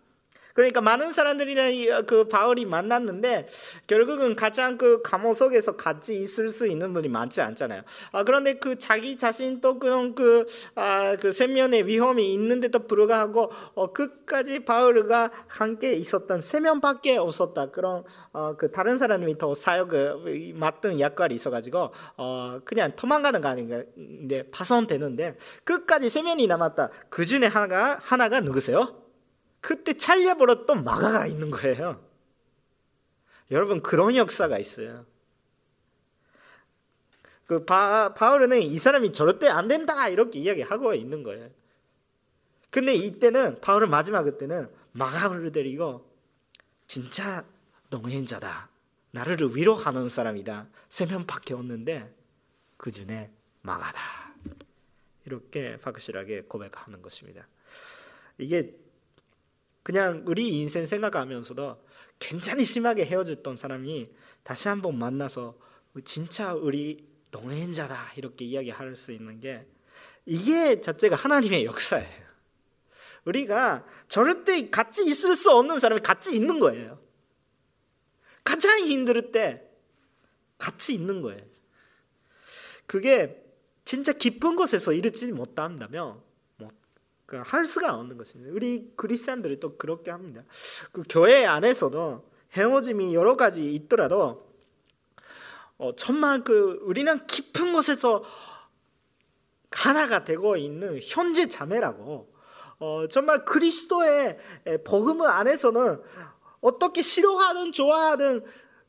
그러니까 많은 사람들이랑 어, 그 바울이 만났는데 결국은 가장 그 감옥 속에서 같이 있을 수 있는 분이 많지 않잖아요. 아, 그런데 그 자기 자신 또 그런 그, 아, 그 생명의 위험이 있는데도 불구하고 어, 끝까지 바울과 함께 있었던 세 명밖에 없었다. 그런 어, 그 다른 사람이 더 사역을 맡은 역할이 있어가지고 어, 그냥 도망가는 거 아닌가? 근데 파손되는데 끝까지 세 명이 남았다. 그 중에 하나가 하나가 누구세요? 그때 찰려버렸던 마가가 있는 거예요. 여러분 그런 역사가 있어요. 그 바, 바울은 이 사람이 저럴 안 된다 이렇게 이야기하고 있는 거예요. 근데 이때는 바울은 마지막 그때는 마가를 데리고 진짜 농행자다. 나를 위로하는 사람이다. 세 명밖에 없는데 그 중에 마가다. 이렇게 확실하게 고백하는 것입니다. 이게 그냥 우리 인생 생각하면서도 굉장히 심하게 헤어졌던 사람이 다시 한번 만나서 진짜 우리 동행자다 이렇게 이야기할 수 있는 게 이게 자체가 하나님의 역사예요. 우리가 절대 같이 있을 수 없는 사람이 같이 있는 거예요. 가장 힘들 때 같이 있는 거예요. 그게 진짜 깊은 곳에서 이르지 못한다면 할 수가 없는 것입니다. 우리 그리스도인들이 또 그렇게 합니다. 그 교회 안에서도 헤어짐이 여러 가지 있더라도 어, 정말 그 우리는 깊은 곳에서 하나가 되고 있는 현재 자매라고 어, 정말 그리스도의 복음 안에서는 어떻게 싫어하든 좋아하든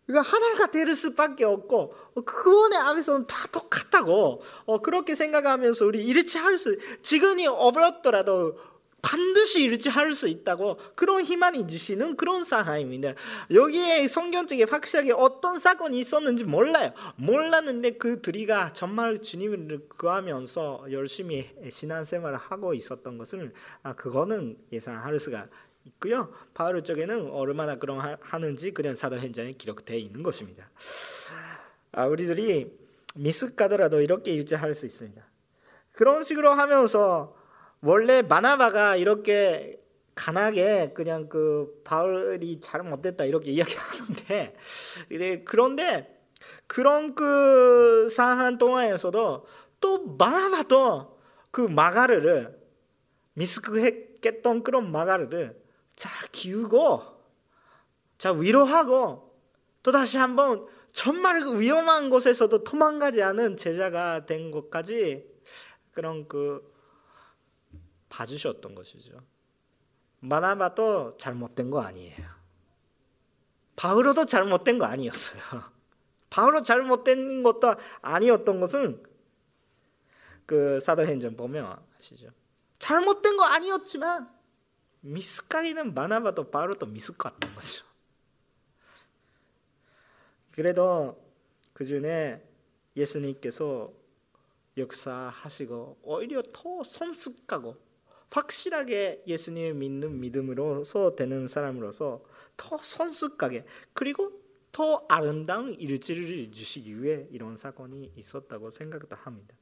그러 하나가 될 수밖에 없고 그원의 앞에서는 다 똑같다고 어, 그렇게 생각하면서 우리 이렇게 할 수, 지금이 어렵더라도 반드시 이렇게 할수 있다고 그런 희망이 주시는 그런 상황입니다. 여기에 성경적에 확실하게 어떤 사건이 있었는지 몰라요. 몰랐는데 그 둘이가 정말 주님을 구하면서 열심히 신앙생활을 하고 있었던 것을 아, 그거는 예상할 수가 있고요. 바울 쪽에는 얼마나 그런 하는지 그냥 사도행전에 기록되어 있는 것입니다. 아, 우리들이 미숙하더라도 이렇게 유지할 수 있습니다. 그런 식으로 하면서 원래 마나바가 이렇게 간하게 그냥 그 바울이 잘 못됐다 이렇게 이야기하는데 그런데 그런 그 상한 동안에서도 또 마나바도 그 마가르를 미숙했던 그런 마가르를 잘 키우고 자 위로하고 또 다시 한번 정말 그 위험한 곳에서도 도망가지 않은 제자가 된 것까지 그런 그 봐주셨던 것이죠. 마나바도 잘못된 거 아니에요. 바울도 잘못된 거 아니었어요. <laughs> 바울도 잘못된 것도 아니었던 것은 그 사도행전 보면 아시죠. 잘못된 거 아니었지만 미스가리는 많아봐도 바울도 미스갔던 거죠. 그래도 그 중에 예수님께서 역사하시고 오히려 더 성숙하고 확실하게 예수님을 믿는 믿음으로서 되는 사람으로서 더 성숙하게 그리고 더 아름다운 일지를 주시기 위해 이런 사건이 있었다고 생각도 합니다.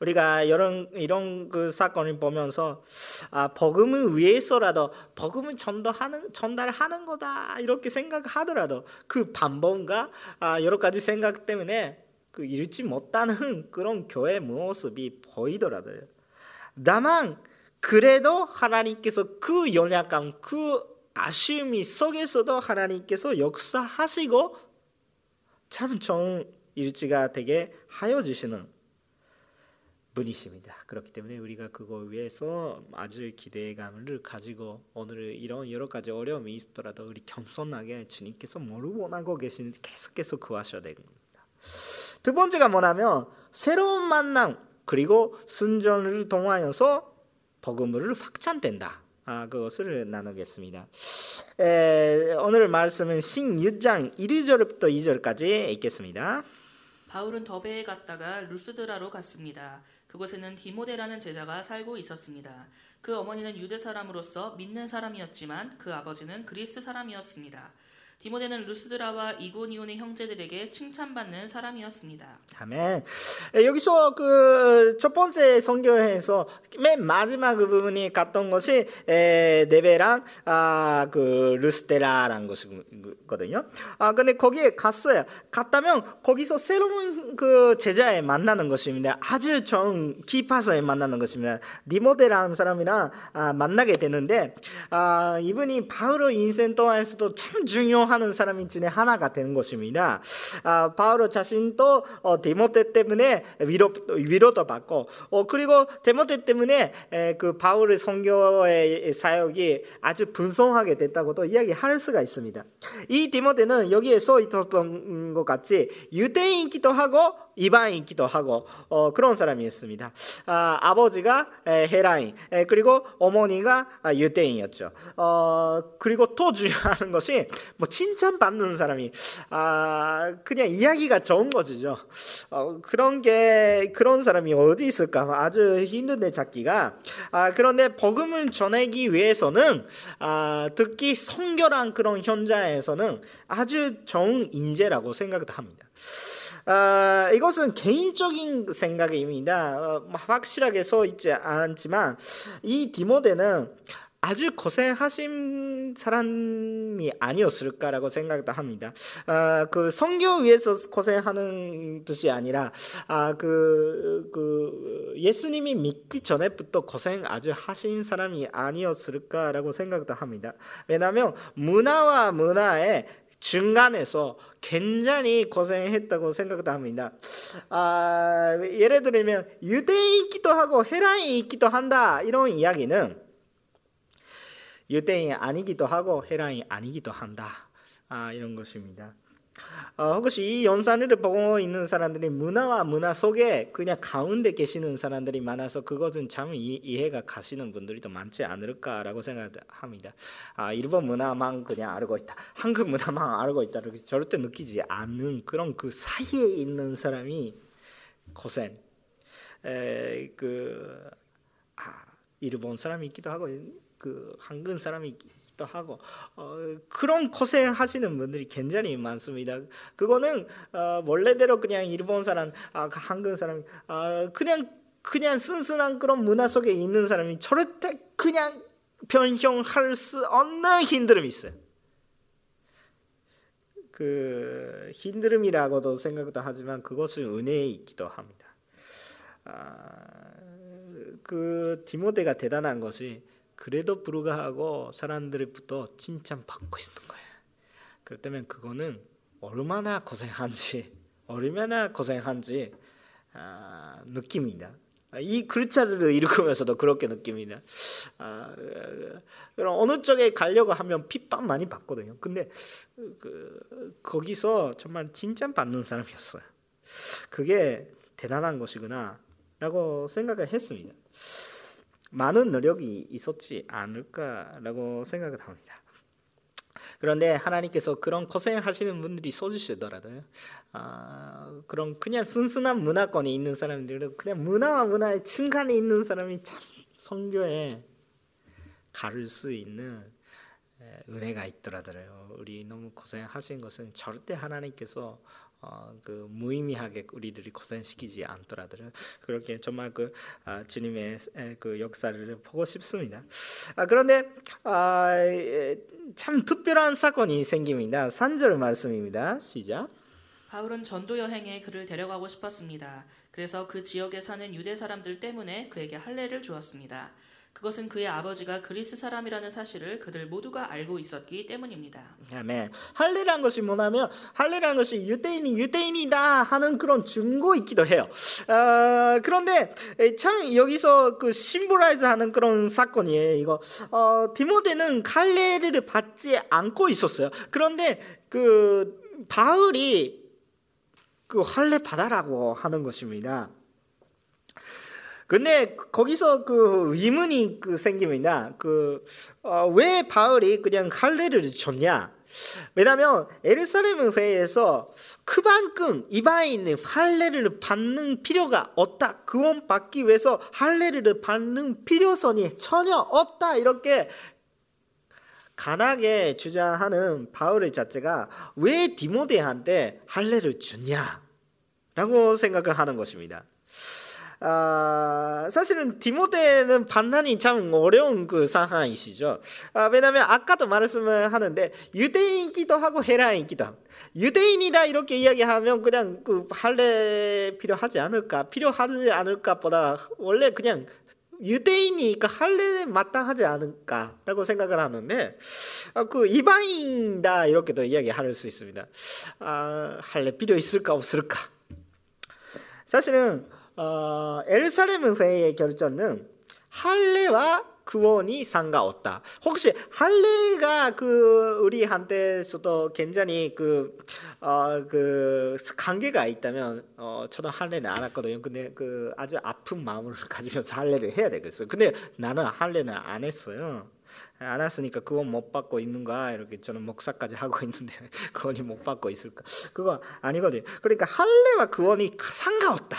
우리가 이런 이런 그 사건을 보면서 아 복음을 위해서라도 복음을 전달하는 전달하는 거다 이렇게 생각하더라도 그 방법과 아 여러 가지 생각 때문에 그 잃지 못하는 <laughs> 그런 교회 모습이 보이더라고요. 다만 그래도 하나님께서 그 연약감, 그 아쉬움이 속에서도 하나님께서 역사하시고 참 좋은 일지가 되게 하여 주시는 분이십니다. 그렇기 때문에 우리가 그거 위해서 아주 기대감을 가지고 오늘 이런 여러 가지 어려움이 있더라도 우리 겸손하게 주님께서 뭘 원하고 계시는지 계속해서 구하셔야 됩니다. 두 번째가 뭐냐면 새로운 만남 그리고 순전을 통하여서 복음을 확장된다. 아, 그것을 나누겠습니다. 에, 오늘 말씀은 신유장 1절부터 2절까지 읽겠습니다. 바울은 더베에 갔다가 루스드라로 갔습니다. 그곳에는 디모데라는 제자가 살고 있었습니다. 그 어머니는 유대 사람으로서 믿는 사람이었지만 그 아버지는 그리스 사람이었습니다. 디모데는 루스드라와 이고니온의 형제들에게 칭찬받는 사람이었습니다. 아멘. 여기서 그 첫 번째 성경에서 맨 마지막 그 부분이 갔던 것이 네베랑 아, 그 루스테라라는 것이거든요. 아 근데 거기에 갔어요. 갔다면 거기서 새로운 그 제자에 만나는 것입니다. 아주 좋은 키파서에 만나는 것입니다. 디모데라는 사람이랑 아, 만나게 되는데 아, 이분이 바울의 인생 동안에서도 참 중요한 사람인 중에 하나가 되는 것입니다. 아, 바울 자신도 어, 디모데 때문에 위로 위로도 받고 어, 그리고 디모데 때문에 에, 그 바울의 선교의 사역이 아주 분성하게 됐다고도 이야기할 수가 있습니다. 이 디모데는 여기에 써 있었던 것 같이 유대인이기도 하고 이방인이기도 하고 어, 그런 사람이었습니다. 아, 버지가 헤라인 그리고 어머니가 유대인이었죠. 어, 그리고 또 중요한 <laughs> 것이 뭐 칭찬받는 사람이 아, 그냥 이야기가 좋은 것이죠. 어, 그런 게 그런 사람이 어디 있을까 아주 힘든데 찾기가 아, 그런데 복음을 전하기 위해서는 아, 특히 성결한 그런 현장에서는 아주 좋은 인재라고 생각도 합니다. 어, 이것은 개인적인 생각입니다. 어, 확실하게 써 있지 않지만 이 디모데는 아주 고생하신 사람이 아니었을까라고 생각도 합니다. 아, 그 성교 위해서 고생하는 뜻이 아니라 아, 그, 그 예수님이 믿기 전에부터 고생 아주 하신 사람이 아니었을까라고 생각도 합니다. 왜냐하면 문화와 문화의 중간에서 굉장히 고생했다고 생각도 합니다. 아, 예를 들면 유대인이기도 하고 헤라인이기도 한다 이런 이야기는 유대인이 아니기도 하고 헤라인이 아니기도 한다 아, 이런 것입니다. 어, 혹시 이 연산을 보고 있는 사람들이 문화와 문화 속에 그냥 가운데 계시는 사람들이 많아서 그것은 참 이, 해가 가시는 분들이 더 많지 않을까라고 생각합니다. 아, 일본 문화만 그냥 알고 있다, 한국 문화만 알고 있다. 이렇게 절대 느끼지 않는 그런 그 사이에 있는 사람이 고생, 에, 그 아, 일본 사람이 있기도 하고 그 한국 사람이 또 하고 어, 그런 고생하시는 분들이 굉장히 많습니다. 그거는 어, 원래대로 그냥 일본 사람, 아, 그 한국 사람, 아, 그냥 그냥 순순한 그런 문화 속에 있는 사람이 절대 그냥 변형할 수 없는 힘듦이 있어요. 그 힘듦이라고도 생각도 하지만 그것은 은혜이기도 합니다. 아, 그 디모데가 대단한 것이 그래도 불구하고 사람들부터 칭찬받고 있는 거예요. 그렇다면 그거는 얼마나 고생한지 얼마나 고생한지 아, 느낍니다. 이 글자를 읽으면서도 그렇게 느낍니다. 아, 그럼 어느 쪽에 가려고 하면 핍박 많이 받거든요. 근데 그, 거기서 정말 칭찬받는 사람이었어요. 그게 대단한 것이구나라고 생각을 했습니다. 많은 노력이 있었지 않을까라고 생각을 합니다. 그런데 하나님께서 그런 고생하시는 분들이 써주시더라고요. 아, 그런 그냥 순순한 문화권에 있는 사람들은 그냥 문화와 문화의 중간에 있는 사람이 참 성교에 가를 수 있는 은혜가 있더라고요. 우리 너무 고생하신 것은 절대 하나님께서 어, 그 무의미하게 우리들이 고생시키지 않더라도 그렇게 정말 그 아, 주님의 그 역사를 보고 싶습니다. 아, 그런데 아, 참 특별한 사건이 생깁니다. 3절 말씀입니다. 시작. 바울은 전도 여행에 그를 데려가고 싶었습니다. 그래서 그 지역에 사는 유대 사람들 때문에 그에게 할례를 주었습니다. 그것은 그의 아버지가 그리스 사람이라는 사실을 그들 모두가 알고 있었기 때문입니다. 아멘. 할례란 것이 뭐냐면 할례란 것이 유대인이 유대인이다 하는 그런 증거이기도 해요. 어, 그런데 참 여기서 그 심볼라이즈하는 그런 사건이에요. 이거 어, 디모데는 할례를 받지 않고 있었어요. 그런데 그 바울이 그 할례 받아라고 하는 것입니다. 근데 거기서 그 의문이 그 생깁니다. 그왜 어, 바울이 그냥 할례를 줬냐? 왜냐하면 에르사렘 회에서 그만큼 이방인의 할례를 받는 필요가 없다. 그원 받기 위해서 할례를 받는 필요성이 전혀 없다. 이렇게 간하게 주장하는 바울의 자체가 왜 디모데한테 할례를 줬냐 라고 생각을 하는 것입니다. 아, 사실은 디모데는 판단이 참 어려운 그 상황이시죠. 아, 왜냐하면 아까도 말씀을 하는데 유대인이기도 하고 헤라인이기도 하고 유대인이다 이렇게 이야기하면 그냥 그 할례 필요하지 않을까 필요하지 않을까보다 원래 그냥 유대인이니까 할례 마땅하지 않을까라고 생각을 하는데 아, 그 이방인이다 이렇게도 이야기할 수 있습니다. 아, 할례 필요 있을까 없을까? 사실은 어, 에르사렘 회의 결정은 할례와 구원이 상관없다. 혹시 할례가 그 우리한테서도 굉장히 그, 어, 그 관계가 있다면 어, 저는 할례는 안 했거든요. 근데 그 아주 아픈 마음을 <laughs> 가지면서 할례를 해야 되겠어요. 근데 나는 할례는 안 했어요. 안 했으니까 그건 못 받고 있는가 이렇게 저는 목사까지 하고 <laughs> 있는데 그원이 못 받고 있을까 그거 아니거든요. 그러니까 할례와 구원이 상관없다.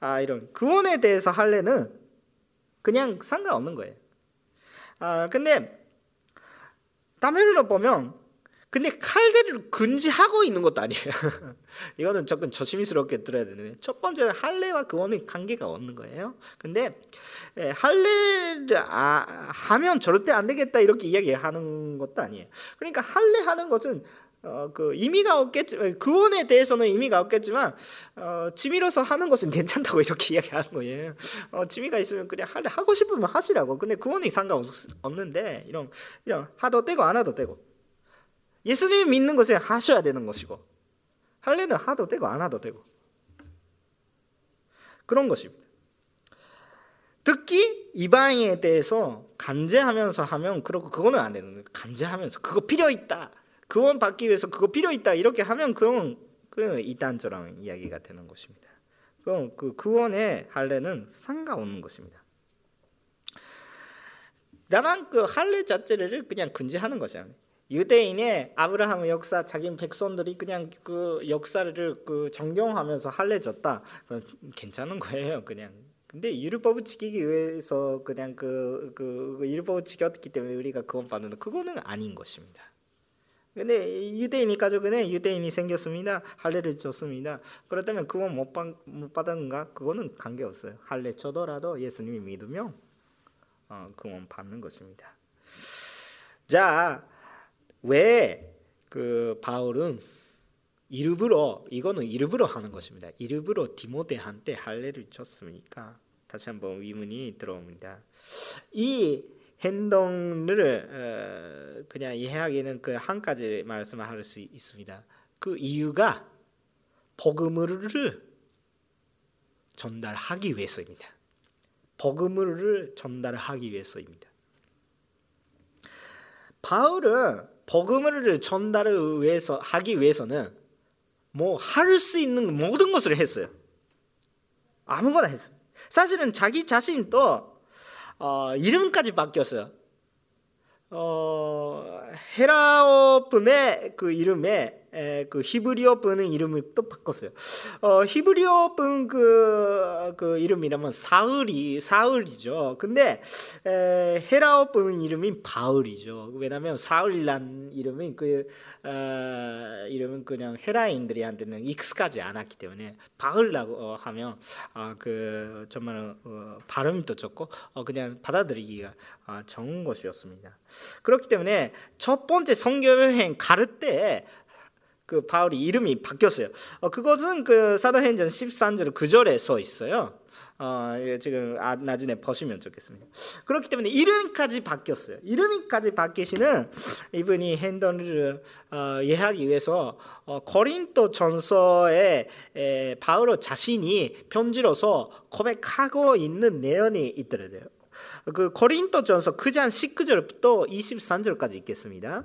아, 이런 구원에 대해서 할래는 그냥 상관없는 거예요. 아, 근데 다메르로 보면 근데 칼레를 금지하고 있는 것도 아니에요. <laughs> 이거는 조금 조심스럽게 들어야 되는 첫 번째는 할례와 그원의 관계가 없는 거예요. 근데 예, 할례를 아, 하면 절대 안 되겠다 이렇게 이야기하는 것도 아니에요. 그러니까 할례 하는 것은 어, 그 의미가 없겠지 구원에 대해서는 의미가 없겠지만 어, 취미로서 하는 것은 <laughs> 괜찮다고 이렇게 이야기하는 거예요. 어, 취미가 있으면 그냥 할 하고 싶으면 하시라고. 근데 구원이 상관없는데 이런 이런 하도 되고 안 하도 되고 예수님 믿는 것은 하셔야 되는 것이고 할례는 하도 되고 안 하도 되고 그런 것입니다. 특히 이방인에 대해서 간제하면서 하면 그렇고 그거는 안 되는 거예요. 간제하면서 그거 필요 있다. 구원 받기 위해서 그거 필요 있다 이렇게 하면 그건 그 이단저랑 이야기가 되는 것입니다. 그럼 그 구원의 할례는 상관없는 것입니다. 다만 그 할례 자체를 그냥 금지하는 거죠. 유대인의 아브라함 역사 자기 백성들이 그냥 그 역사를 그 존경하면서 할례 줬다. 괜찮은 거예요, 그냥. 근데 율법을 지키기 위해서 그냥 그, 그, 그 율법을 지켰기 때문에 우리가 구원 받는 그거는 아닌 것입니다. 근데 유대인이 가족은 유대인이 생겼습니다. 할례를 줬습니다. 그렇다면 그건 못, 받, 못 받았는가? 그거는 관계없어요. 할례 줘더라도 예수님이 믿으면 어, 그건 받는 것입니다. 자, 왜 그 바울은 일부러 이거는 일부러 하는 것입니다. 일부러 디모데한테 할례를 줬습니까? 다시 한번 의문이 들어옵니다. 이 행동을 어, 그냥 이해하기는 그 한 가지 말씀할 수 있습니다. 그 이유가 복음을 전달하기 위해서입니다. 복음을 전달하기 위해서입니다. 바울은 복음을 전달을 위해서 하기 위해서는 뭐 할 수 있는 모든 것을 했어요. 아무거나 했어요. 사실은 자기 자신도 어, 이름까지 바뀌었어요. 어, 헤라어 분의 그 이름에 에, 그 히브리어 분의 이름을 또 바꿨어요. 어, 히브리어 분그 그 이름이라면 사울이 사울이죠. 근데 에, 헤라어 분 이름이 바울이죠. 왜냐하면 사울이란 이름이 그 어, 이름은 그냥 헤라인들이한테는 익숙하지 않았기 때문에 바울라고 하면 어, 그 정말 어, 발음이 더 좋고 어, 그냥 받아들이기가 어, 좋은 것이었습니다. 그렇기 때문에 첫 번째 성교 여행 갈때 그 바울이 이름이 바뀌었어요. 어, 그것은 그 사도행전 13절 9절에 써 있어요. 어, 지금 아, 나중에 보시면 좋겠습니다. 그렇기 때문에 이름까지 바뀌었어요. 이름까지 바뀌시는 이분이 핸들을 어, 이해하기 위해서 어, 고린도 전서에 에, 바울 자신이 편지로서 고백하고 있는 내용이 있더래요. 그 고린도 전서 9장 19절부터 23절까지 읽겠습니다.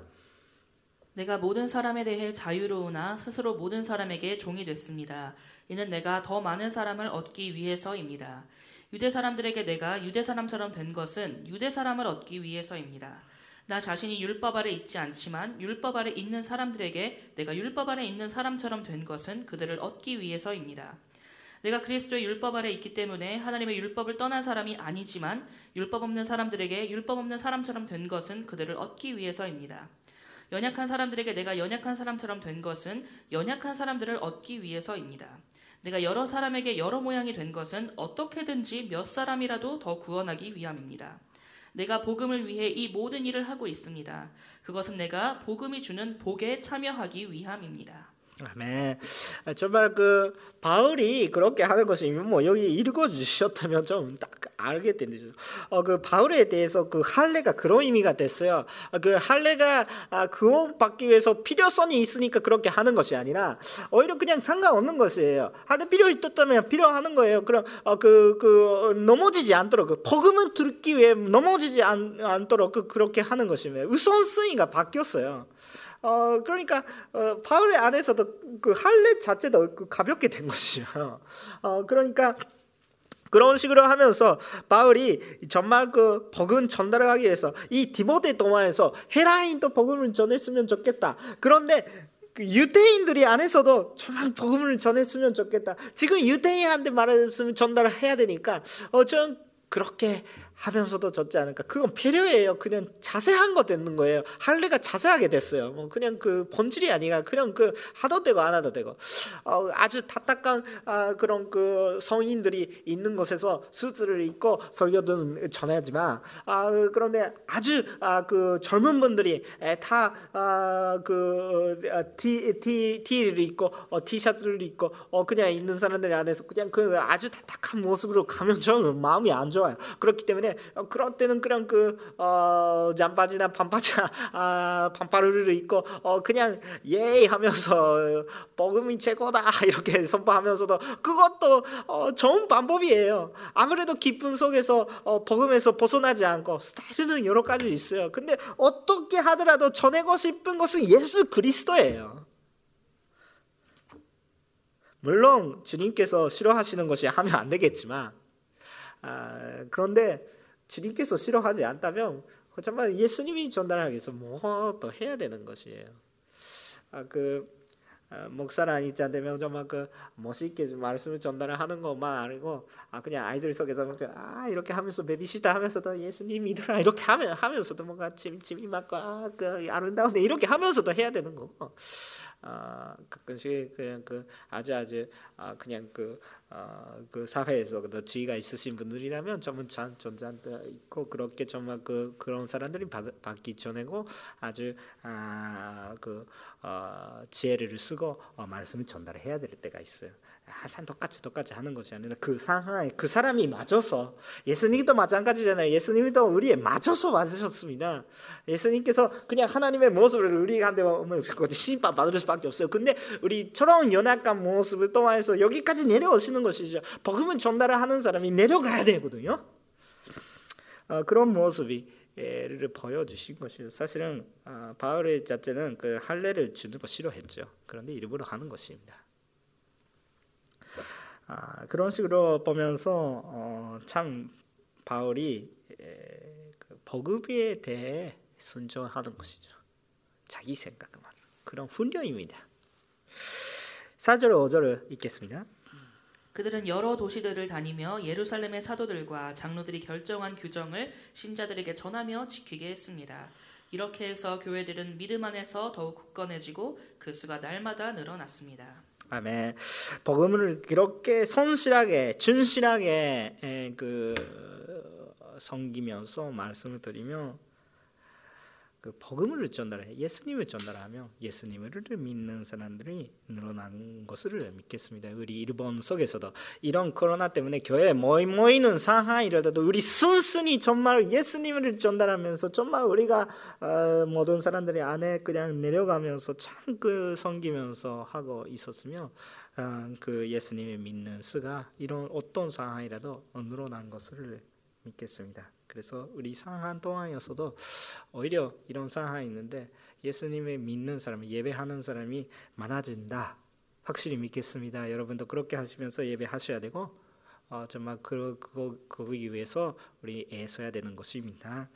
내가 모든 사람에 대해 자유로우나 스스로 모든 사람에게 종이 됐습니다. 이는 내가 더 많은 사람을 얻기 위해서입니다. 유대 사람들에게 내가 유대 사람처럼 된 것은 유대 사람을 얻기 위해서입니다. 나 자신이 율법 아래 있지 않지만 율법 아래 있는 사람들에게 내가 율법 아래 있는 사람처럼 된 것은 그들을 얻기 위해서입니다. 내가 그리스도의 율법 아래 있기 때문에 하나님의 율법을 떠난 사람이 아니지만 율법 없는 사람들에게 율법 없는 사람처럼 된 것은 그들을 얻기 위해서입니다. 연약한 사람들에게 내가 연약한 사람처럼 된 것은 연약한 사람들을 얻기 위해서입니다. 내가 여러 사람에게 여러 모양이 된 것은 어떻게든지 몇 사람이라도 더 구원하기 위함입니다. 내가 복음을 위해 이 모든 일을 하고 있습니다. 그것은 내가 복음이 주는 복에 참여하기 위함입니다. 아멘. 정말 그 바울이 그렇게 하는 것이 뭐 여기 읽어 주셨다면 좀 딱 알게 되죠. 어그 바울에 대해서 그 할례가 그런 의미가 됐어요. 그 할례가 아, 구원 받기 위해서 필요성이 있으니까 그렇게 하는 것이 아니라 오히려 그냥 상관없는 것이에요. 할례 필요 있었다면 필요하는 거예요. 그럼 어그그 그 넘어지지 않도록 그 복음을 듣기 위해 넘어지지 않, 않도록 그 그렇게 하는 것이면 우선순위가 바뀌었어요. 어 그러니까 어, 바울의 안에서도 그 할례 자체도 그 가볍게 된 것이죠. 어 그러니까 그런 식으로 하면서 바울이 정말 그 복음 전달을 하기 위해서 이 디모데 동화에서 헤라인도 복음을 전했으면 좋겠다. 그런데 그 유대인들이 안에서도 정말 복음을 전했으면 좋겠다. 지금 유대인한테 말했으면 전달을 해야 되니까 어전 그렇게 하면서도 젖지 않을까? 그건 배려예요. 그냥 자세한 거 되는 거예요. 할례가 자세하게 됐어요. 뭐 그냥 그 본질이 아니라 그냥 그 하도 되고 안 하도 되고 어, 아주 답답한 아, 그런 그 성인들이 있는 곳에서 수술을 입고 설교는 전하지만 아, 그런데 아주 아, 그 젊은 분들이 다그 아, 티, 티를 입고 어, 티셔츠를 입고 어, 그냥 있는 사람들 안에서 그냥 그 아주 답답한 모습으로 가면 저는 마음이 안 좋아요. 그렇기 때문에 어, 그런 때는 그냥 그 어, 잠바지나 반바지나 아, 반팔을 입고 어, 그냥 예 하면서 복음이 최고다 이렇게 선포하면서도 그것도 어, 좋은 방법이에요. 아무래도 기쁨 속에서 어, 복음에서 벗어나지 않고 스타일은 여러 가지 있어요. 근데 어떻게 하더라도 전하고 싶은 것은 예수 그리스도예요. 물론 주님께서 싫어하시는 것이 하면 안 되겠지만 아, 그런데 주님께서 싫어하지 않다면 정말 예수님이 전달하기 위해서 뭐 또 해야 되는 것이에요. 아, 그 아, 목사랑 입장 되면 정말 그 멋있게 말씀을 전달을 하는 것만 아니고 아 그냥 아이들 속에서 아 이렇게 하면서 베비시다 하면서도 예수님 믿으라 이렇게 하면 하면서도 뭔가 찜찜이 맞고 아그 아름다운데 이렇게 하면서도 해야 되는 거고 아 가끔씩 그냥 그 아주 아주 아 그냥 그 어, 그 사회에서 그 지위가 있으신 분들이라면 잘 존재도 있고 그렇게 정말 그 그런 사람들이 받, 받기 전에고 아주 아, 그 어, 지혜를 쓰고 어, 말씀을 전달해야 될 때가 있어요. 항상 똑같이 똑같이 하는 것이 아니라 그 상황에 그 사람이 맞아서 예수님도 마찬가지잖아요. 예수님도 우리에 맞아서 맞으셨습니다. 예수님께서 그냥 하나님의 모습을 우리한테 심판 받을 수밖에 없어요. 근데 우리처럼 연약한 모습을 통해서 여기까지 내려오시는 것이죠. 복음을 전달을 하는 사람이 내려가야 되거든요. 어, 그런 모습이 를 보여주신 것이죠. 사실은 어, 바울의 자체는 그 할례를 주는 거 싫어했죠. 그런데 일부러 하는 것입니다. 아, 그런 식으로 보면서 어, 참 바울이 복음에 대해 순종하는 것이죠. 자기 생각만 그런 훈련입니다. 4절 5절을 읽겠습니다. 그들은 여러 도시들을 다니며 예루살렘의 사도들과 장로들이 결정한 규정을 신자들에게 전하며 지키게 했습니다. 이렇게 해서 교회들은 믿음 안에서 더욱 굳건해지고 그 수가 날마다 늘어났습니다. 아멘. 복음을 그렇게 성실하게 진실하게 에, 그 섬기면서 말씀을 드리며 그 복음을 전달해 예수님을 전달하며 예수님을 믿는 사람들이 늘어난 것을 믿겠습니다. 우리 일본 속에서도 이런 코로나 때문에 교회 모이 모이는 상황이라도 우리 순순히 정말 예수님을 전달하면서 정말 우리가 어, 모든 사람들이 안에 그냥 내려가면서 참그 섬기면서 하고 있었으며 어, 그 예수님을 믿는 수가 이런 어떤 상황이라도 늘어난 것을 믿겠습니다. 그래서 우리 상한 동안이었어도 오히려 이런 상황이 있는데 예수님을 믿는 사람, 예배하는 사람이 많아진다. 확실히 믿겠습니다. 여러분도 그렇게 하시면서 예배하셔야 되고 어, 정말 그, 그거, 그거기 위해서 우리 애써야 되는 것입니다.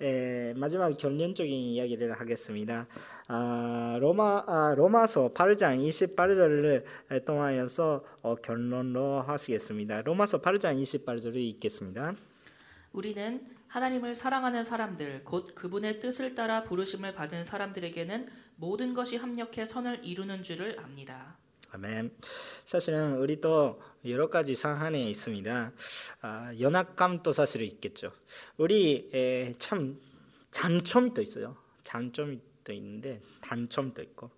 에, 마지막 결론적인 이야기를 하겠습니다. 아, 로마, 아, 로마서 8장 28절을 통하여서 어, 결론로 하시겠습니다. 로마서 8장 28절을 읽겠습니다. 우리는 하나님을 사랑하는 사람들, 곧 그분의 뜻을 따라 부르심을 받은 사람들에게는 모든 것이 합력해 선을 이루는 줄을 압니다. 아멘. 사실은 우리도 여러 가지 상황에 있습니다. 아, 연약감도 사실 있겠죠. 우리 에, 참 장점이 또 있어요. 장점이 또 있는데 단점도 있고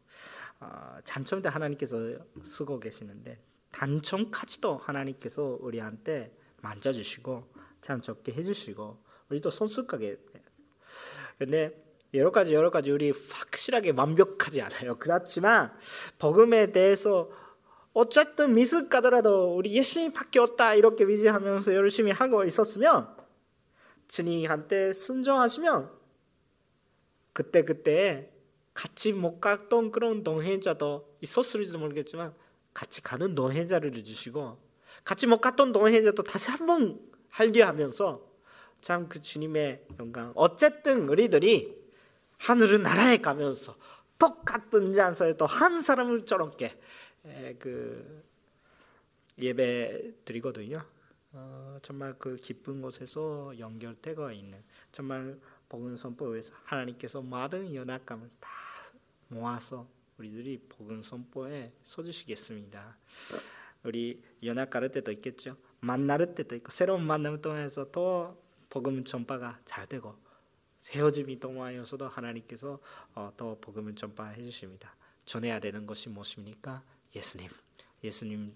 아, 장점도 하나님께서 쓰고 계시는데 단점까지도 하나님께서 우리한테 만져주시고 참 적게 해주시고 우리도 손수하게 근데 여러 가지 여러 가지 우리 확실하게 완벽하지 않아요. 그렇지만 복음에 대해서 어쨌든 미스 가더라도 우리 예수님밖에 없다 이렇게 위지하면서 열심히 하고 있었으면 주님한테 순종하시면 그때 그때 같이 못 갔던 그런 동행자도 있었을지도 모르겠지만 같이 가는 동행자를 주시고 같이 못 갔던 동행자도 다시 한번 할려하면서 참 그 주님의 영광. 어쨌든 우리들이 하늘은 나라에 가면서 똑같은 잔소에 또한 사람을 저렇게 그 예배 드리거든요. 어, 정말 그 기쁜 곳에서 연결되고 있는 정말 복음 선포에서 하나님께서 모든 연약감을 다 모아서 우리들이 복음 선포에 서주시겠습니다. 우리 연합 가를 때도 있겠죠. 만날 때도 있고 새로운 만남을 통해서 더 복음 전파가 잘 되고 헤어짐이 동화여서도 하나님께서 어, 더 복음을 전파해 주십니다. 전해야 되는 것이 무엇입니까? 예수님. 예수님을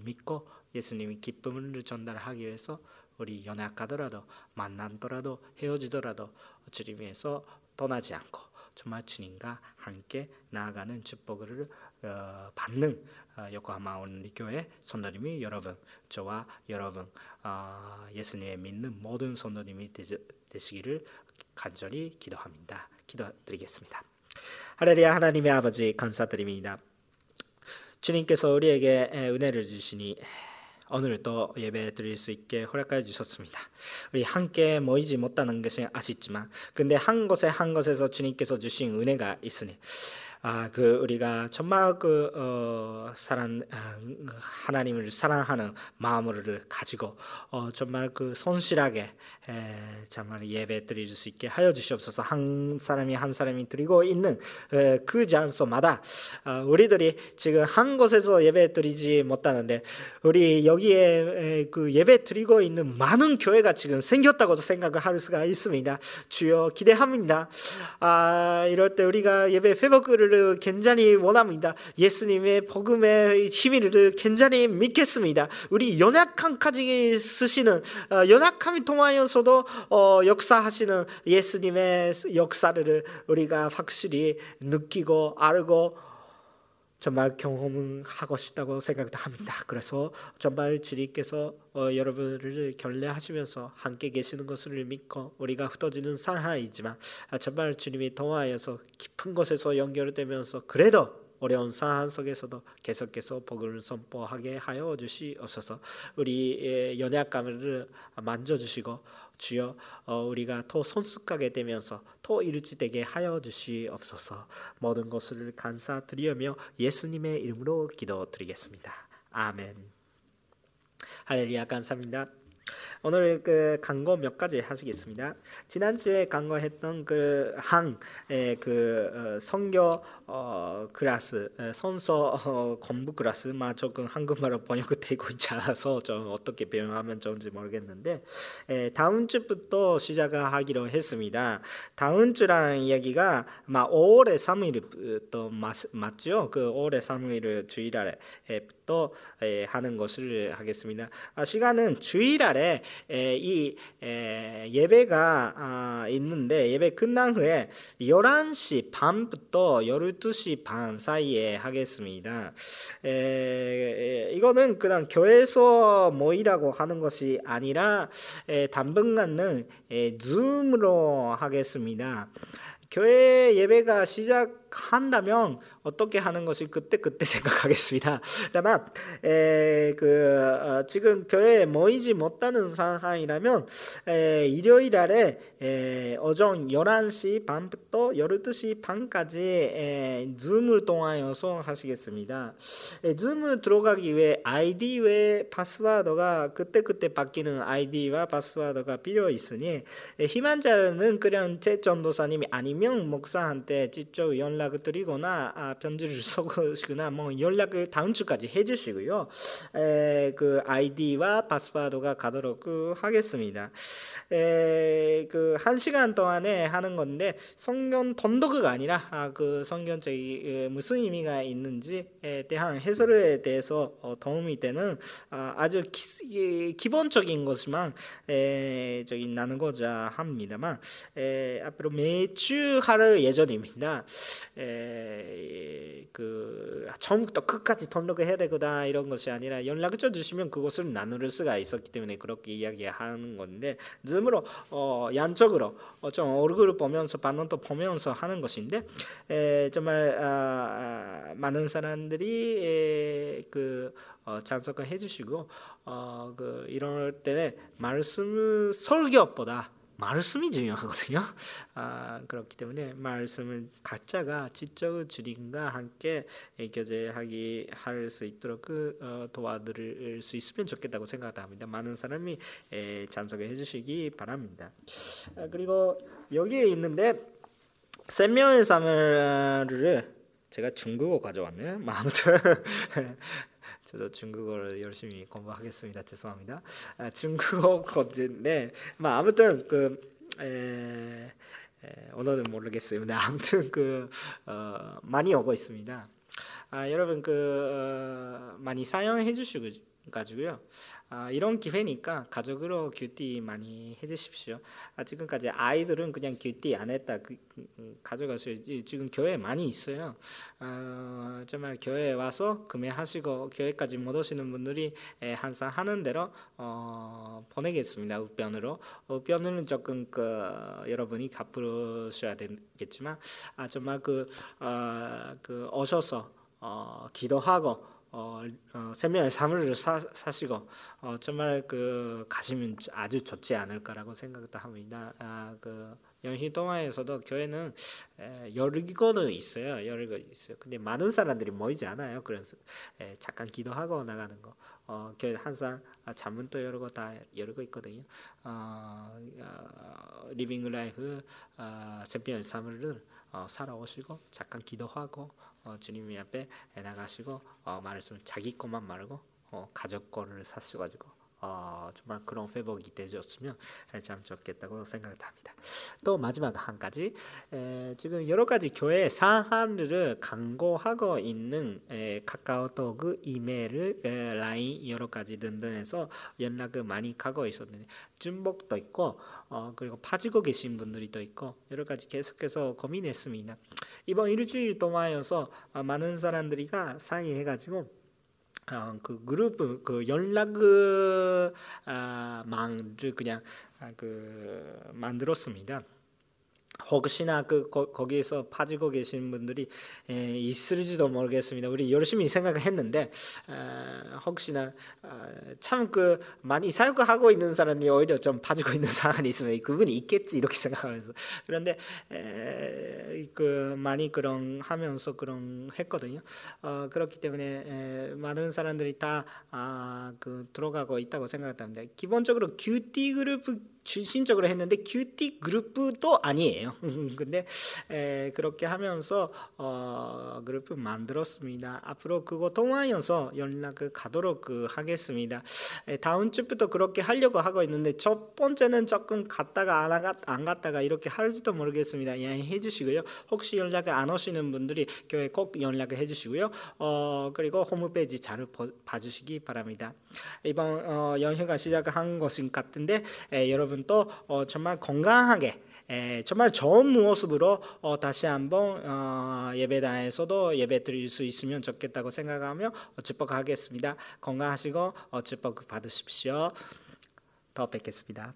믿고 예수님의 기쁨을 전달하기 위해서 우리 연약하더라도 만난더라도 헤어지더라도 주님에서 떠나지 않고 정말 주님과 함께 나아가는 축복을 어, 받는 어, 요코하마 온리교회 선도님이 여러분 저와 여러분 어, 예수님의 믿는 모든 선도님이 되시기를 간절히 기도합니다. 기도드리겠습니다. 할렐루야 하나님의 아버지 감사드립니다. 주님께서 우리에게 은혜를 주시니 오늘 또 예배 드릴 수 있게 허락해 주셨습니다. 우리 함께 모이지 못하는 것이 아쉽지만 근데 한 곳에 한 곳에서 주님께서 주신 은혜가 있으니 아, 그 우리가 정말 그 어, 사랑 아, 하나님을 사랑하는 마음을 가지고 어, 정말 그 손실하게 에, 정말 예배 드릴 수 있게 하여 주시옵소서. 한 사람이 한 사람이 드리고 있는 에, 그 장소마다 어, 우리들이 지금 한 곳에서 예배 드리지 못하는데 우리 여기에 에, 그 예배 드리고 있는 많은 교회가 지금 생겼다고 생각할 수가 있습니다. 주여 기대합니다. 아, 이럴 때 우리가 예배 회복을 기도를 굉장히 원합니다. 예수님의 복음의 힘을 굉장히 믿겠습니다. 우리 연약함까지 쓰시는 어, 연약함이 통하여서도 어, 역사하시는 예수님의 역사를 우리가 확실히 느끼고 알고 정말 경험하고 싶다고 생각합니다. 그래서 정말 주님께서 어, 여러분을 결례하시면서 함께 계시는 것을 믿고 우리가 흩어지는 상황이지만 아, 정말 주님이 동하여서 깊은 곳에서 연결되면서 그래도 어려운 상황 속에서도 계속해서 복을 선포하게 하여 주시옵소서. 우리 연약감을 만져주시고 주여 어, 우리가 더 손숙하게 되면서 더 일치되게 하여 주시옵소서 모든 것을 감사드리며 예수님의 이름으로 기도드리겠습니다. 아멘. 할렐루야 감사합니다. 오늘 그 강거 몇 가지 하시겠습니다. 지난주에 강거했던 그한그 어, 성교 어, 클래스 선서 어, 공부 클래스만 조금 한국말로 번역되고 있어서 좀 어떻게 배우면 좋은지 모르겠는데 에, 다음 주부터 시작하기로 했습니다. 다음 주랑 이야기가 막 5월에 3일부터 맞죠? 그 5월에 3일 주일날에 또 하는 것을 하겠습니다. 아, 시간은 주일날에 이 예배가 아, 있는데 예배 끝난 후에 11시 반부터 12시 반 사이에 하겠습니다. 이거는 그냥 교회에서 모이라고 하는 것이 아니라 당분간은 줌으로 하겠습니다. 교회 예배가 시작 한다면 어떻게 하는 것이 그때 그때 <laughs> 생각하겠습니다. 다만 에, 그 어, 지금 교회에 모이지 못하는 상황이라면 에, 일요일 아래 에, 오전 11시 반부터 12시 반까지 에, 줌을 통하여서 하시겠습니다. 에, 줌을 들어가기 위해 아이디 외 파스워드가 그때 그때 바뀌는 아이디와 파스워드가 필요 있으니 에, 희망자는 그냥 제 전도사님이 아니면 목사한테 직접 연락 을 드리거나 아, 편지를 <laughs> 써시거나 뭐 연락을 다음 주까지 해주시고요. 에, 그 아이디와 파스워드가 가도록 그 하겠습니다. 에, 그한 시간 동안에 하는 건데 성경 돈독가 아니라 아, 그 성경적이 무슨 의미가 있는지에 대한 해설에 대해서 어, 도움이 되는 아, 아주 기, 본적인 것만 에, 저기 나누고자 합니다만 에, 앞으로 매주 할 예정입니다. 에, 그 처음부터 끝까지 등록을 해야 되거나 이런 것이 아니라 연락을 주시면 그것을 나눌 수가 있었기 때문에 그렇게 이야기하는 건데 줌으로 어, 양적으로 어, 좀 얼굴을 보면서 반응도 보면서 하는 것인데 에, 정말 아, 아, 많은 사람들이 에, 그 어, 참석을 해주시고 어, 그 이럴 때 말씀 설교보다 말씀이 중요하거든요. <laughs> 아, 그렇기 때문에 말씀을 각자가 지적 주님과 함께 교제하기 할 수 있도록 그, 어, 도와드릴 수 있으면 좋겠다고 생각합니다. 많은 사람이 에, 참석해 주시기 바랍니다. 아, 그리고 여기에 있는데 세 명의 사물을 제가 중국어 가져왔네요. 뭐 <laughs> 아무튼 저도 중국어를 열심히 공부하겠습니다. 죄송합니다. 아, 중국어 <laughs> 거인데 뭐 아무튼 그 에, 에, 언어는 모르겠어요. 근데 아무튼 그 어, 많이 오고 있습니다. 아, 여러분 그 어, 많이 사용해 주시고 가지고요. 아, 이런 기회니까 가족으로 큐티 많이 해주십시오. 아, 지금까지 아이들은 그냥 큐티 안 했다 그, 그, 가져가세요. 지금 교회 많이 있어요. 아, 정말 교회에 와서 구매하시고 교회까지 못 오시는 분들이 에, 항상 하는 대로 어, 보내겠습니다. 우편으로 우편은 조금 그 여러분이 갚으셔야 되겠지만 아, 정말 그, 어, 그 오셔서 어, 기도하고 어, 어, 생명의 사물을 사, 사시고 어, 정말 그 가시면 아주 좋지 않을까라고 생각도 합니다. 아, 그 연희 동화에서도 교회는 에, 여러 개는 있어요. 개 있어요. 근데 많은 사람들이 모이지 않아요. 그래서 에, 잠깐 기도하고 나가는 거. 어, 교회 항상 자문도 여러 거다 거 있거든요. 어, 어, 리빙 라이프 어, 생명의 사물을 어, 살아오시고 잠깐 기도하고 어, 주님 앞에 나가시고 어, 말씀 자기 것만 말고 어, 가족 거를 사셔가지고 어, 정말 그런 회복이 되셨으면 참 좋겠다고 생각합니다. 또 마지막 한 가지 에, 지금 여러 가지 교회 사안을 강고하고 있는 에, 카카오톡, 이메일, 에, 라인 여러 가지 등등해서 연락을 많이 가고 있었는데 중복도 있고 어, 그리고 빠지고 계신 분들이 또 있고 여러 가지 계속해서 고민했습니다. 이번 일주일 동안여서 많은 사람들이가 상의해가지고 어, 그 그룹 그 연락망을 아, 그냥 아, 그 만들었습니다. 혹시나 그 거, 거기에서 빠지고 계신 분들이 에, 있을지도 모르겠습니다. 우리 열심히 생각을 했는데 에, 혹시나 참 그 많이 사역하고 있는 사람이 오히려 좀 빠지고 있는 상황이 있으면 그분이 있겠지 이렇게 <laughs> 생각하면서 그런데 에, 그 많이 그런 하면서 그런 했거든요. 어, 그렇기 때문에 에, 많은 사람들이 다 아, 그 들어가고 있다고 생각합니다. 기본적으로 큐티 그룹 중심적으로 했는데 큐티 그룹도 아니에요. <laughs> 근데 에, 그렇게 하면서 어, 그룹 만들었습니다. 앞으로 그거 통하여서 연락을 가도록 그 하겠습니다. 에, 다음 주부터 그렇게 하려고 하고 있는데 첫 번째는 조금 갔다가 안, 갔, 안 갔다가 이렇게 할지도 모르겠습니다. 양해해 주시고요. 혹시 연락을 안 오시는 분들이 교회 꼭 연락을 해주시고요. 어, 그리고 홈페이지 잘 보- 봐주시기 바랍니다. 이번 어, 연휴가 시작한 것인 같은데 에, 여러분 또 어, 정말 건강하게 에, 정말 좋은 모습으로 어, 다시 한번 어, 예배당에서도 예배 드릴 수 있으면 좋겠다고 생각하며 어, 축복하겠습니다. 건강하시고 어, 축복 받으십시오. 더 뵙겠습니다.